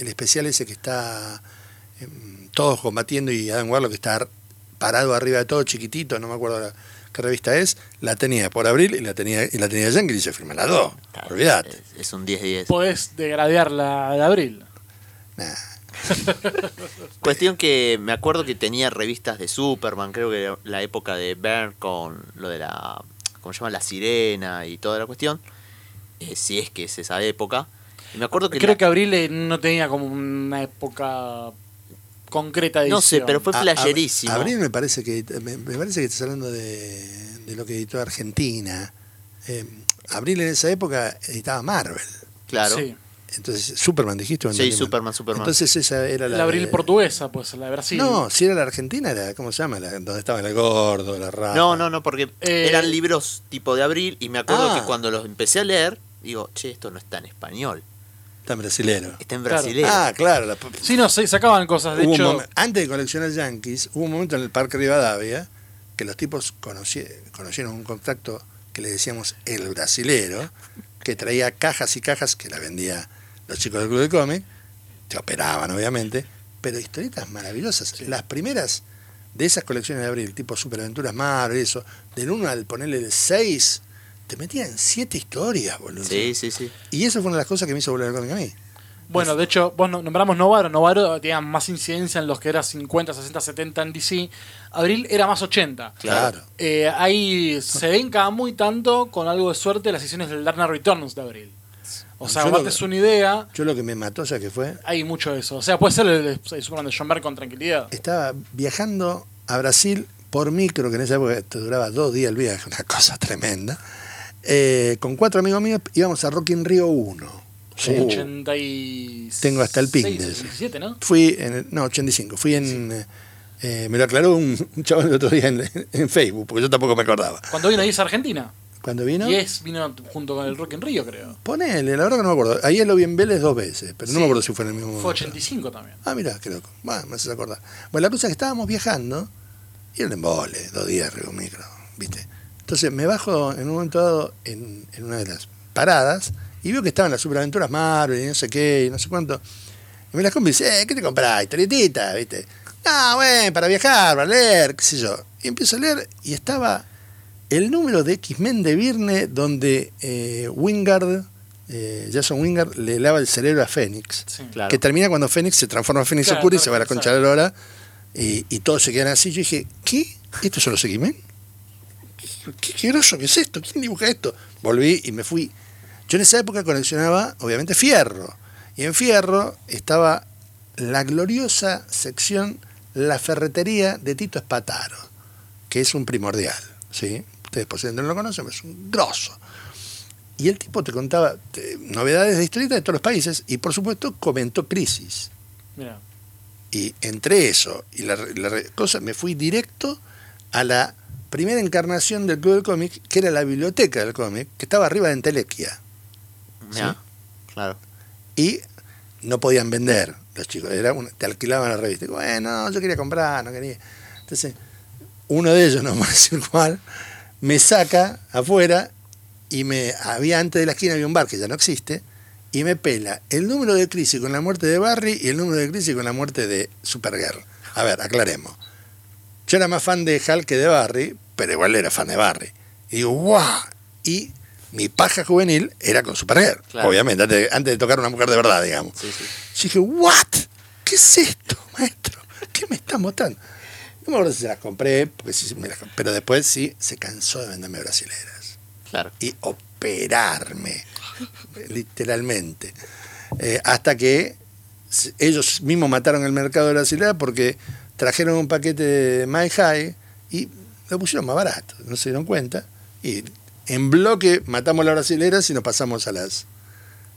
el especial ese que está em, todos combatiendo y Adam Warlock que está parado arriba de todo, chiquitito, no me acuerdo la- qué revista es, la tenía por abril y la tenía y la tenía Yankee y le hice firmar las dos. Claro, Olvídate. Es, es un 10-10. Podés degradear la de abril. Nah. Cuestión que me acuerdo que tenía revistas de Superman, creo que era la época de Bern con lo de la, ¿cómo se llama? La sirena y toda la cuestión. Eh, si es que es esa época. Y me acuerdo que... Creo la- que abril eh, no tenía como una época concreta de No sé, pero fue a- Abril me parece que me, me parece que estás hablando de, de lo que editó Argentina. Eh, Abril en esa época editaba Marvel. Claro. Sí. Entonces, Superman dijiste. Sí? Superman, Superman. Entonces esa era la. La abril de- portuguesa, pues, la de Brasil. No, si era la Argentina, era, ¿cómo se llama? La, donde estaba el gordo, la rata. No, no, no, porque Eh, eran libros tipo de abril y me acuerdo Ah. que cuando los empecé a leer, digo, che, esto no está en español, Está en brasilero. está en Claro. brasileño. Ah, claro. la- Sí, no, se sacaban cosas. De Hubo hecho, momen- antes de coleccionar Yankees, hubo un momento en el Parque Rivadavia que los tipos conocieron un contacto que le decíamos el brasilero, que traía cajas y cajas que la vendía los chicos del Club de Cómic, te operaban obviamente, pero historietas maravillosas. Las primeras de esas colecciones de abril, tipo Superaventuras Marvel, eso, del 1 al ponerle el 6, te metían siete historias, boludo. Sí, sí, sí. Y eso fue una de las cosas que me hizo volver al cómic a mí. Bueno, de hecho, vos no- nombramos Novaro. Novaro tenía más incidencia en los que era 50, 60, 70 en DC. Abril era más 80. Claro. Eh, ahí se ven cada muy tanto, con algo de suerte, las sesiones del Knight Returns de Abril. O sea, Yo aparte es una idea, Yo lo que me mató, ¿sabes qué fue? hay mucho de eso. O sea, puede ser el, el Superman de John Byrne con tranquilidad. Estaba viajando a Brasil por micro, que en esa época te duraba dos días el viaje, una cosa tremenda. Eh, con cuatro amigos míos íbamos a Rock in Rio 1. Sí. 86. Tengo hasta el ping de eso. 17, ¿no? Fui en el- no, 85. Fui en. eh, me lo aclaró un, un chaval el otro día en, en Facebook, porque yo tampoco me acordaba. Cuando vino ahí a Argentina. Cuando vino. Y es, vino junto con el Rock en Río, creo. Ponele, la verdad que no me acuerdo. Ayer lo vi en Vélez dos veces, pero no me acuerdo si fue en el mismo Fue momento. 85 también. Ah, mira, qué loco. Bueno, me haces acordar. Bueno, la cosa es que estábamos viajando y era un embole, dos días arriba un micro, ¿viste? Entonces me bajo en un momento dado en, en una de las paradas y veo que estaban las superaventuras Marvel y no sé qué y no sé cuánto. Y me las compro y dice, eh, ¿qué te comprás? Historietita, ¿viste? Ah, bueno, para viajar, para leer, qué sé yo. Y empiezo a leer y estaba el número de X-Men de Virne donde eh, Wingard, eh, Jason Wingard, le lava el cerebro a Fénix Sí. Claro. que termina cuando Fénix se transforma en Fénix Claro, Oscura y se va a la concha de la lora y, y todos se quedan así. Yo dije, ¿qué? ¿Estos son los X-Men? ¿Qué, groso que es esto? ¿Quién dibuja esto? Volví y me fui. Yo en esa época coleccionaba, obviamente, Fierro. Y en Fierro estaba la gloriosa sección La Ferretería de Tito Espataro, que es un primordial. ¿sí? Ustedes posiblemente no lo conocen, pero es un grosso. Y el tipo te contaba te- novedades de historietas de todos los países y por supuesto comentó Crisis. Mira. Y entre eso y la, la cosa, me fui directo a la primera encarnación del Club del Cómic, que era la biblioteca del cómic, que estaba arriba de Entelequia. Mirá, Claro. Y no podían vender los chicos, era una- te alquilaban la revista. Y, bueno, yo quería comprar, no quería. Entonces, uno de ellos, no vamos a decir cuál, me saca afuera y me había antes de la esquina había un bar que ya no existe y me pela el número de crisis con la muerte de Barry y el número de crisis con la muerte de Supergirl. A ver, aclaremos. Yo era más fan de Hal que de Barry, pero igual era fan de Barry. Y digo, ¡guau! Y mi paja juvenil era con Supergirl, Claro. obviamente, antes de, antes de tocar una mujer de verdad, digamos. Sí, sí. Yo dije, ¿what? ¿Qué es esto, maestro? ¿Qué me está mostrando? No me acuerdo si se las compré, porque sí, me las- pero después sí se cansó de venderme brasileras Claro. y operarme, literalmente. Eh, hasta que ellos mismos mataron el mercado de brasilera porque trajeron un paquete de My High y lo pusieron más barato, no se dieron cuenta. Y en bloque matamos las brasileras y nos pasamos a las,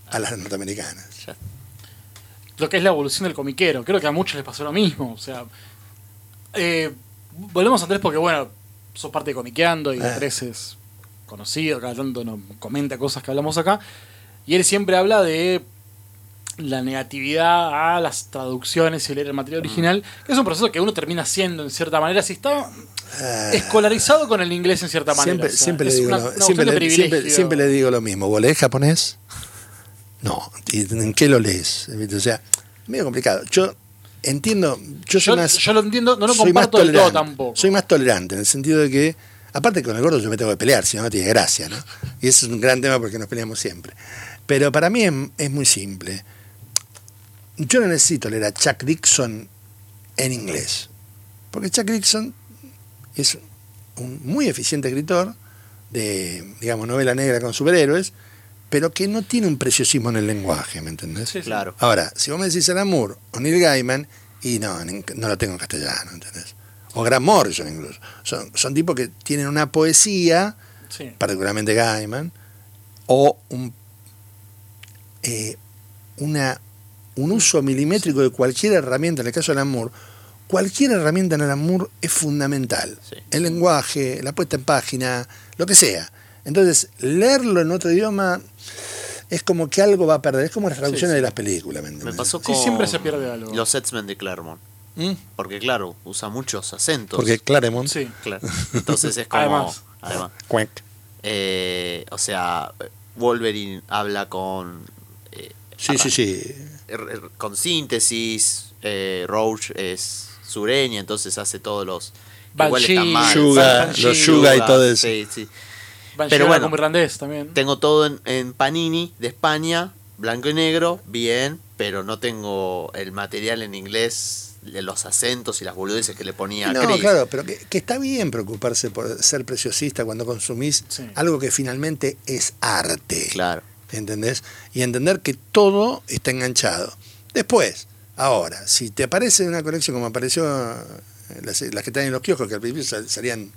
a las norteamericanas. Lo que es la evolución del comiquero. Creo que a muchos les pasó lo mismo. O sea. eh, volvemos a Andrés porque, bueno, sos parte de Comiqueando y Eh. Andrés es conocido, cada tanto nos comenta cosas que hablamos acá. Y él siempre habla de la negatividad a las traducciones y leer el material original, que es un proceso que uno termina haciendo en cierta manera, si está Ah. escolarizado con el inglés en cierta manera. Siempre, le digo lo, mismo. ¿Vos lees japonés? No. ¿Y ¿En qué lo lees? O sea, medio complicado. Yo entiendo, yo soy Yo, más... yo lo entiendo, no lo comparto del todo tampoco. Soy más tolerante en el sentido de que, aparte con el gordo yo me tengo que pelear, si no, no tiene gracia, ¿no? Y ese es un gran tema porque nos peleamos siempre. Pero para mí es, es muy simple. Yo no necesito leer a Chuck Dixon en inglés. Porque Chuck Dixon es un muy eficiente escritor de, digamos, novela negra con superhéroes, pero que no tiene un preciosismo en el lenguaje, ¿me entendés? Sí. Claro. Ahora, si vos me decís Alan Moore o Neil Gaiman, y no, no lo tengo en castellano, ¿entendés? O Grant Morrison incluso. Son, son tipos que tienen una poesía, Sí. particularmente Gaiman, o un, eh, una, un uso milimétrico de cualquier herramienta, en el caso de Alan Moore, cualquier herramienta en Alan Moore es fundamental. Sí. El lenguaje, la puesta en página, lo que sea. Entonces, leerlo en otro idioma es como que algo va a perder. Es como las traducciones sí. de las películas, ¿me Me pasó Sí, con siempre se pierde algo. los X-Men de Claremont. ¿Mm? Porque, claro, usa muchos acentos. Porque Claremont. Sí. Claro. Entonces es como. Además. eh, o sea, Wolverine habla con. Sí, sí, sí. r- r- con síntesis. eh, Roach es sureña, entonces hace todos los... Banshee, igual están mal. Yuga, Banshee, los Yuga y todo eso. Sí, sí. Van Pero bueno. como irlandés también. Tengo todo en, en Panini de España, blanco y negro, bien, pero no tengo el material en inglés, de los acentos y las boludeces que le ponía No, Chris. claro, pero que, que está bien preocuparse por ser preciosista cuando consumís Sí. algo que finalmente es arte. Claro. ¿Entendés? Y entender que todo está enganchado. Después, ahora, si te aparece una colección como apareció eh, las, las que están en los kioscos, que al principio sal- salían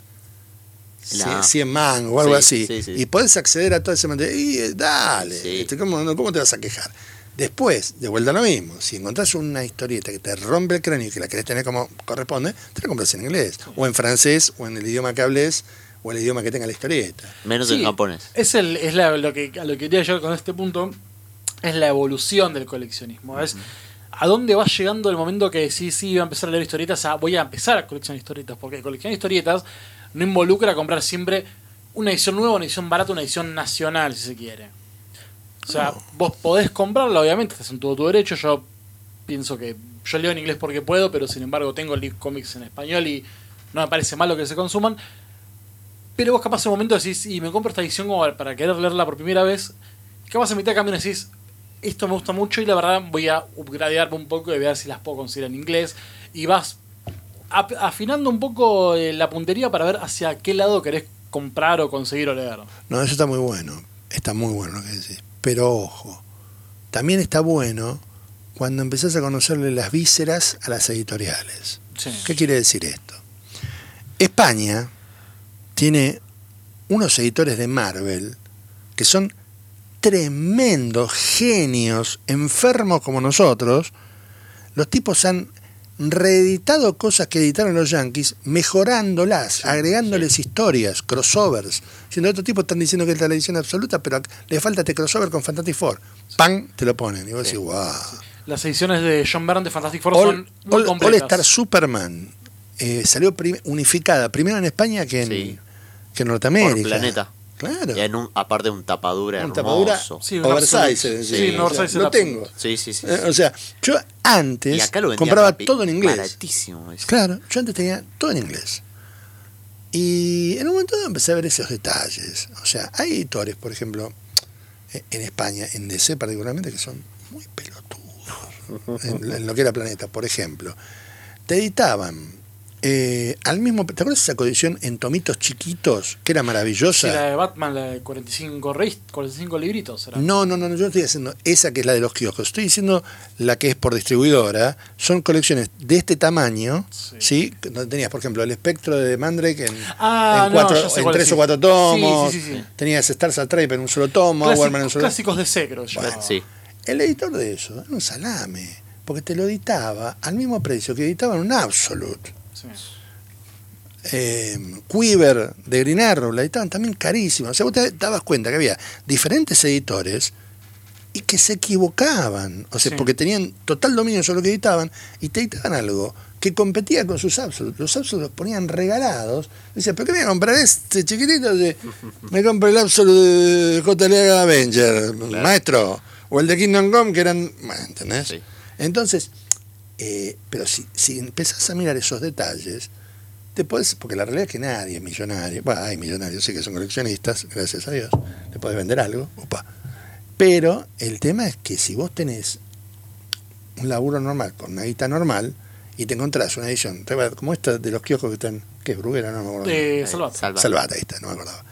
La- 100 mangos o algo Sí, así, sí, sí. y podés acceder a todo ese material, y eh, dale, este, ¿cómo, no- ¿cómo te vas a quejar? Después, de vuelta a lo mismo, si encontrás una historieta que te rompe el cráneo y que la querés tener como corresponde, te la compras en inglés, o en francés, o en el idioma que hables, o el idioma que tenga la historieta. Menos Sí, en japonés. Es, el, es la- lo, que, a lo que quería llegar con este punto. Es la evolución del coleccionismo. Es a dónde va llegando el momento que sí, sí, voy a empezar a leer historietas. a- voy a empezar a coleccionar historietas. Porque coleccionar historietas no involucra comprar siempre una edición nueva, una edición barata, una edición nacional, si se quiere. O sea, vos podés comprarla, obviamente, estás en todo tu derecho. Yo pienso que yo leo en inglés porque puedo, pero sin embargo tengo Live Comics en español y no me parece malo que se consuman. Pero vos capaz en un momento decís, y me compro esta edición como para querer leerla por primera vez. Capaz en mitad de camino decís, esto me gusta mucho y la verdad voy a upgradearme un poco y ver si las puedo conseguir en inglés. Y vas afinando un poco eh, la puntería para ver hacia qué lado querés comprar o conseguir o leer. No, eso está muy bueno. Está muy bueno lo que decís. Pero ojo, también está bueno cuando empezás a conocerle las vísceras a las editoriales. Sí. ¿Qué quiere decir esto? España tiene unos editores de Marvel que son tremendos genios, enfermos como nosotros. Los tipos han reeditado cosas que editaron los Yankees, mejorándolas, agregándoles historias, crossovers. Siendo otros tipos están diciendo que es la edición absoluta, pero le falta este crossover con Fantastic Four. ¡Pam! Te lo ponen. Y vos decís, wow. Las ediciones de John Byrne de Fantastic Four All, son muy All- All completas. Star Superman eh, salió prim- unificada, primero en España que en, Sí. Que en Norteamérica. Por planeta. Claro. Y en un, aparte de un tapadura Un hermoso. tapadura Sí, un oversize. eh, Sí, o sea, tengo. Sí, sí, sí. Eh, o sea, yo antes y acá lo vendían compraba rapi- todo en inglés. Baratísimo. Claro, yo antes tenía todo en inglés. Y en un momento dado empecé a ver esos detalles. O sea, hay editores, por ejemplo, eh, en España, en DC particularmente, que son muy pelotudos. en, en lo que era Planeta, por ejemplo. Te editaban eh, al mismo. ¿Te acuerdas de esa colección en tomitos chiquitos, que era Sí, maravillosa? la de Batman, la de 45, reis- 45 libritos. Era. No, no, no, no, yo no estoy haciendo esa que es la de los kioscos. Estoy diciendo la que es por distribuidora. Son colecciones de este tamaño, Sí. ¿sí? Donde tenías, por ejemplo, el espectro de Mandrake en, Ah, en, cuatro, en tres es, o sí. cuatro tomos. Sí, sí, sí, sí. Tenías Stars Tribe en un solo tomo, Warman en un Clásicos, solo clásicos de Secro. yo. Sí. El editor de eso era un salame, porque te lo editaba al mismo precio que editaban un Absolute. Sí. eh, Quiver de Green Arrow, la editaban también carísimo. O sea, vos te dabas cuenta que había diferentes editores y que se equivocaban. O sea, Sí. porque tenían total dominio sobre lo que editaban y te editaban algo que competía con sus Absolute. Los Absolute los ponían regalados. Dice, ¿pero qué me voy a comprar este chiquitito? Dice, me compro el Absolute de JLA Avenger, maestro. O el de Kingdom Come, que eran. Bueno, ¿entendés? Sí. Entonces, eh, pero si, si empezás a mirar esos detalles, te podés, porque la realidad es que nadie es millonario. Bueno, hay millonarios, sí que son coleccionistas, gracias a Dios. Le podés vender algo, opa. Pero el tema es que si vos tenés un laburo normal, con una guita normal, y te encontrás una edición como esta de los kioscos que están, ¿qué es Bruguera? No me acuerdo. Eh, Salvat. Salvat. Salvata, ahí está, no me acordaba.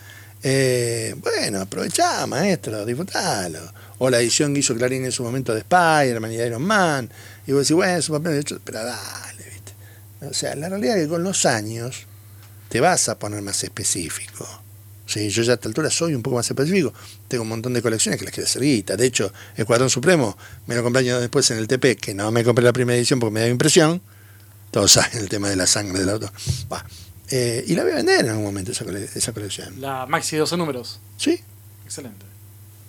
Eh, bueno, aprovechá, maestro, disfrutalo. O la edición que hizo Clarín en su momento de Spider-Man y de Iron Man. Y vos decís, bueno, es un papel de hecho, pero dale, ¿viste? O sea, la realidad es que con los años te vas a poner más específico. Sí, yo ya a esta altura soy un poco más específico. Tengo un montón de colecciones que las quiero hacer guita. De hecho, Escuadrón Supremo me lo compré años después en el TP, que no me compré la primera edición porque me dio impresión. Todos saben el tema de la sangre del auto. Va. Eh, y la voy a vender en algún momento esa, cole- esa colección. La Maxi de 12 números. Sí, Excelente.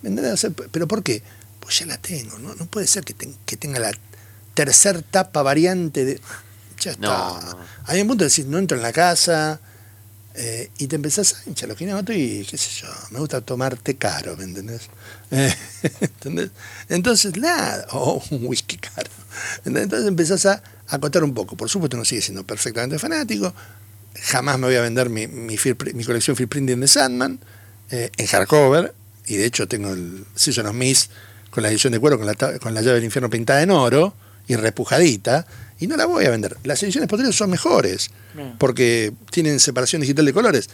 vender, o sea, pero ¿por qué? Pues ya la tengo. No, no puede ser que, ten- que tenga la tercer tapa variante de. Ya está. No, no. Hay un punto de decir, no entro en la casa eh, y te empezás a hinchar los quinotos y qué sé yo, me gusta tomar té caro, ¿me entendés? Eh, ¿entendés? Entonces, nada, o un whisky caro. Entonces empezás a acotar un poco. Por supuesto, no sigue siendo perfectamente fanático. Jamás me voy a vender mi, mi, colección Fear Printing de Sandman eh, en hardcover. Y de hecho tengo el Season of Mist con la edición de cuero con la, con la llave del infierno pintada en oro y repujadita. Y no la voy a vender. Las ediciones posteriores son mejores Bien. porque tienen separación digital de colores.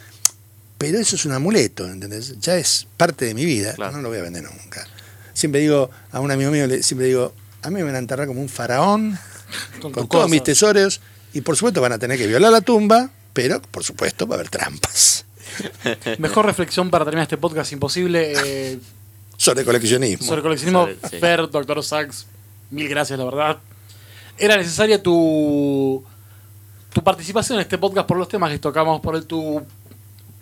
Pero eso es un amuleto, ¿entendés? Ya es parte de mi vida. Claro. No lo voy a vender nunca. Siempre digo a un amigo mío, siempre digo, a mí me van a enterrar como un faraón Con, todos mis tesoros y por supuesto van a tener que violar la tumba, pero por supuesto va a haber trampas Mejor reflexión para terminar este podcast imposible. eh, sobre coleccionismo. sobre coleccionismo, Sobre- sí. Fer, Doctor Sachs, mil gracias, la verdad. Era necesaria tu, tu participación en este podcast por los temas que tocamos, por el- tu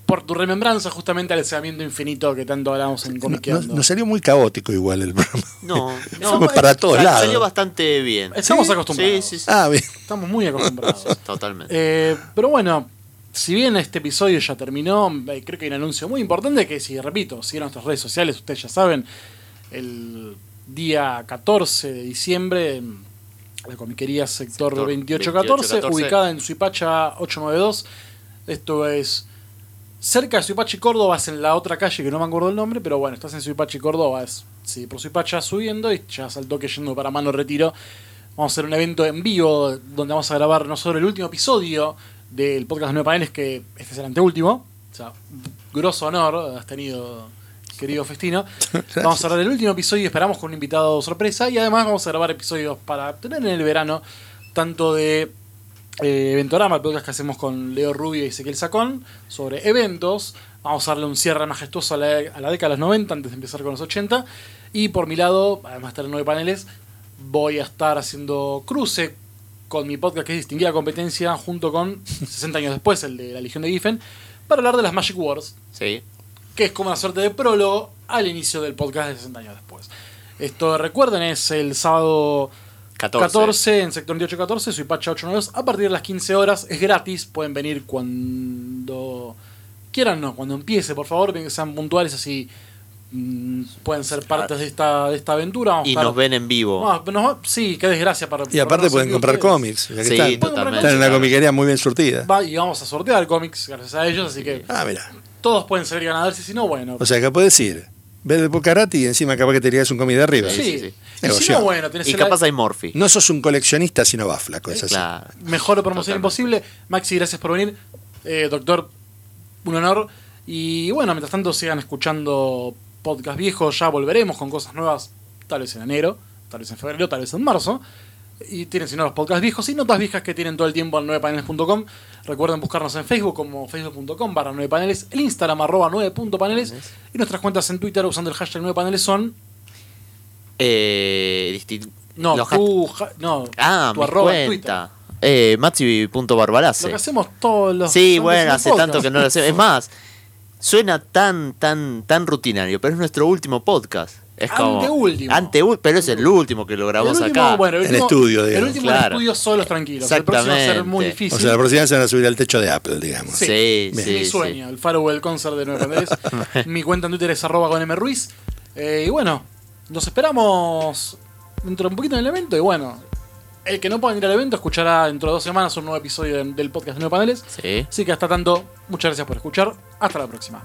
por tu remembranza justamente al deseamiento infinito que tanto hablamos en No- Comiqueando. no- nos salió muy caótico igual el programa. No, no. Fuimos para todos sal- lados. Salió bastante bien. Estamos Sí, acostumbrados. Sí, sí, sí. Ah, bien. Estamos muy acostumbrados. Totalmente. Eh, pero bueno, si bien este episodio ya terminó, eh, creo que hay un anuncio muy importante que, si repito, siguen nuestras redes sociales, ustedes ya saben, el día 14 de diciembre, en la comiquería sector, Sector 2814, 2814. ubicada en Suipacha 892. Esto es cerca de Suipacha y Córdoba, es en la otra calle que no me acuerdo el nombre, pero bueno, estás en Suipacha y Córdoba, es sí, por Suipacha subiendo y ya saltó que yendo para Mano Retiro. Vamos a hacer un evento en vivo donde vamos a grabar no solo el último episodio del podcast de Nueve Paneles, que este es el anteúltimo. O sea, grosso honor has tenido, querido Festino. Vamos a grabar el último episodio y esperamos con un invitado sorpresa. Y además vamos a grabar episodios para tener en el verano, tanto de eh, Eventorama, el podcast que hacemos con Leo Rubio y Ezequiel Sacón, sobre eventos. Vamos a darle un cierre majestuoso a la, a la década de los 90 antes de empezar con los 80. Y por mi lado, además de estar en nueve paneles, voy a estar haciendo cruce con mi podcast que es Distinguida Competencia, junto con 60 años después, el de la Legión de Giffen, para hablar de las Magic Wars, Sí. Que es como una suerte de prólogo al inicio del podcast de 60 años después. Esto, recuerden, es el sábado 14. 14 en sector 2814, Suipacha 892, a partir de las 15 horas, es gratis, pueden venir cuando quieran, no, cuando empiece, por favor, bien que sean puntuales así mm, pueden ser partes de esta, de esta aventura. Vamos Y estar- nos ven en vivo. No, sí, qué desgracia para Y aparte para pueden comprar ustedes. cómics, ya que Sí, están. Totalmente. En una comiquería muy bien surtida. Va, y vamos a sortear cómics gracias a ellos, así que Ah, mira. Todos pueden ser ganadores y si no, bueno. O sea, que puedes ir, ver el Pocarati y encima capaz que te tiras un cómic de arriba. sí, sí, sí. Y si no, bueno, tenés Y el- capaz hay Morphy. No sos un coleccionista, sino va flaco, es así. Claro. mejor promoción Totalmente. imposible. Maxi, gracias por venir. Eh, doctor, un honor. Y bueno, mientras tanto sigan escuchando podcast viejos, ya volveremos con cosas nuevas, tal vez en enero, tal vez en febrero, tal vez en marzo. Y tienen si no los podcasts viejos y notas viejas que tienen todo el tiempo en 9paneles.com. Recuerden buscarnos en Facebook como facebook.com barra 9paneles, el Instagram arroba 9.paneles y nuestras cuentas en Twitter usando el hashtag 9paneles son... Eh, No, los tu, no, Ah, tu arroba en cuenta. Eh, Lo que hacemos todos los... Sí, bueno, hace podcast. tanto que no lo hacemos. Es más, suena tan, tan, tan rutinario, pero es nuestro último podcast. Es como. Anteúltimo. Anteú- pero es el último que lo grabamos El último, acá. bueno, el En último- estudio, El digamos. último en estudio solos tranquilos. El próximo va a ser muy Exactamente. difícil. O sea, la próxima vez se van a subir al techo de Apple, digamos. Sí. Sí, sí, mi sí. sueño, el Farewell Concert de Nueva Pandeles. Mi cuenta en Twitter es arroba con M Ruiz. Eh, y bueno, nos esperamos dentro de un poquito en el evento. Y bueno, el que no pueda ir al evento escuchará dentro de dos semanas un nuevo episodio de- del podcast de Nueva Paneles. Sí. Así que hasta tanto, muchas gracias por escuchar. Hasta la próxima.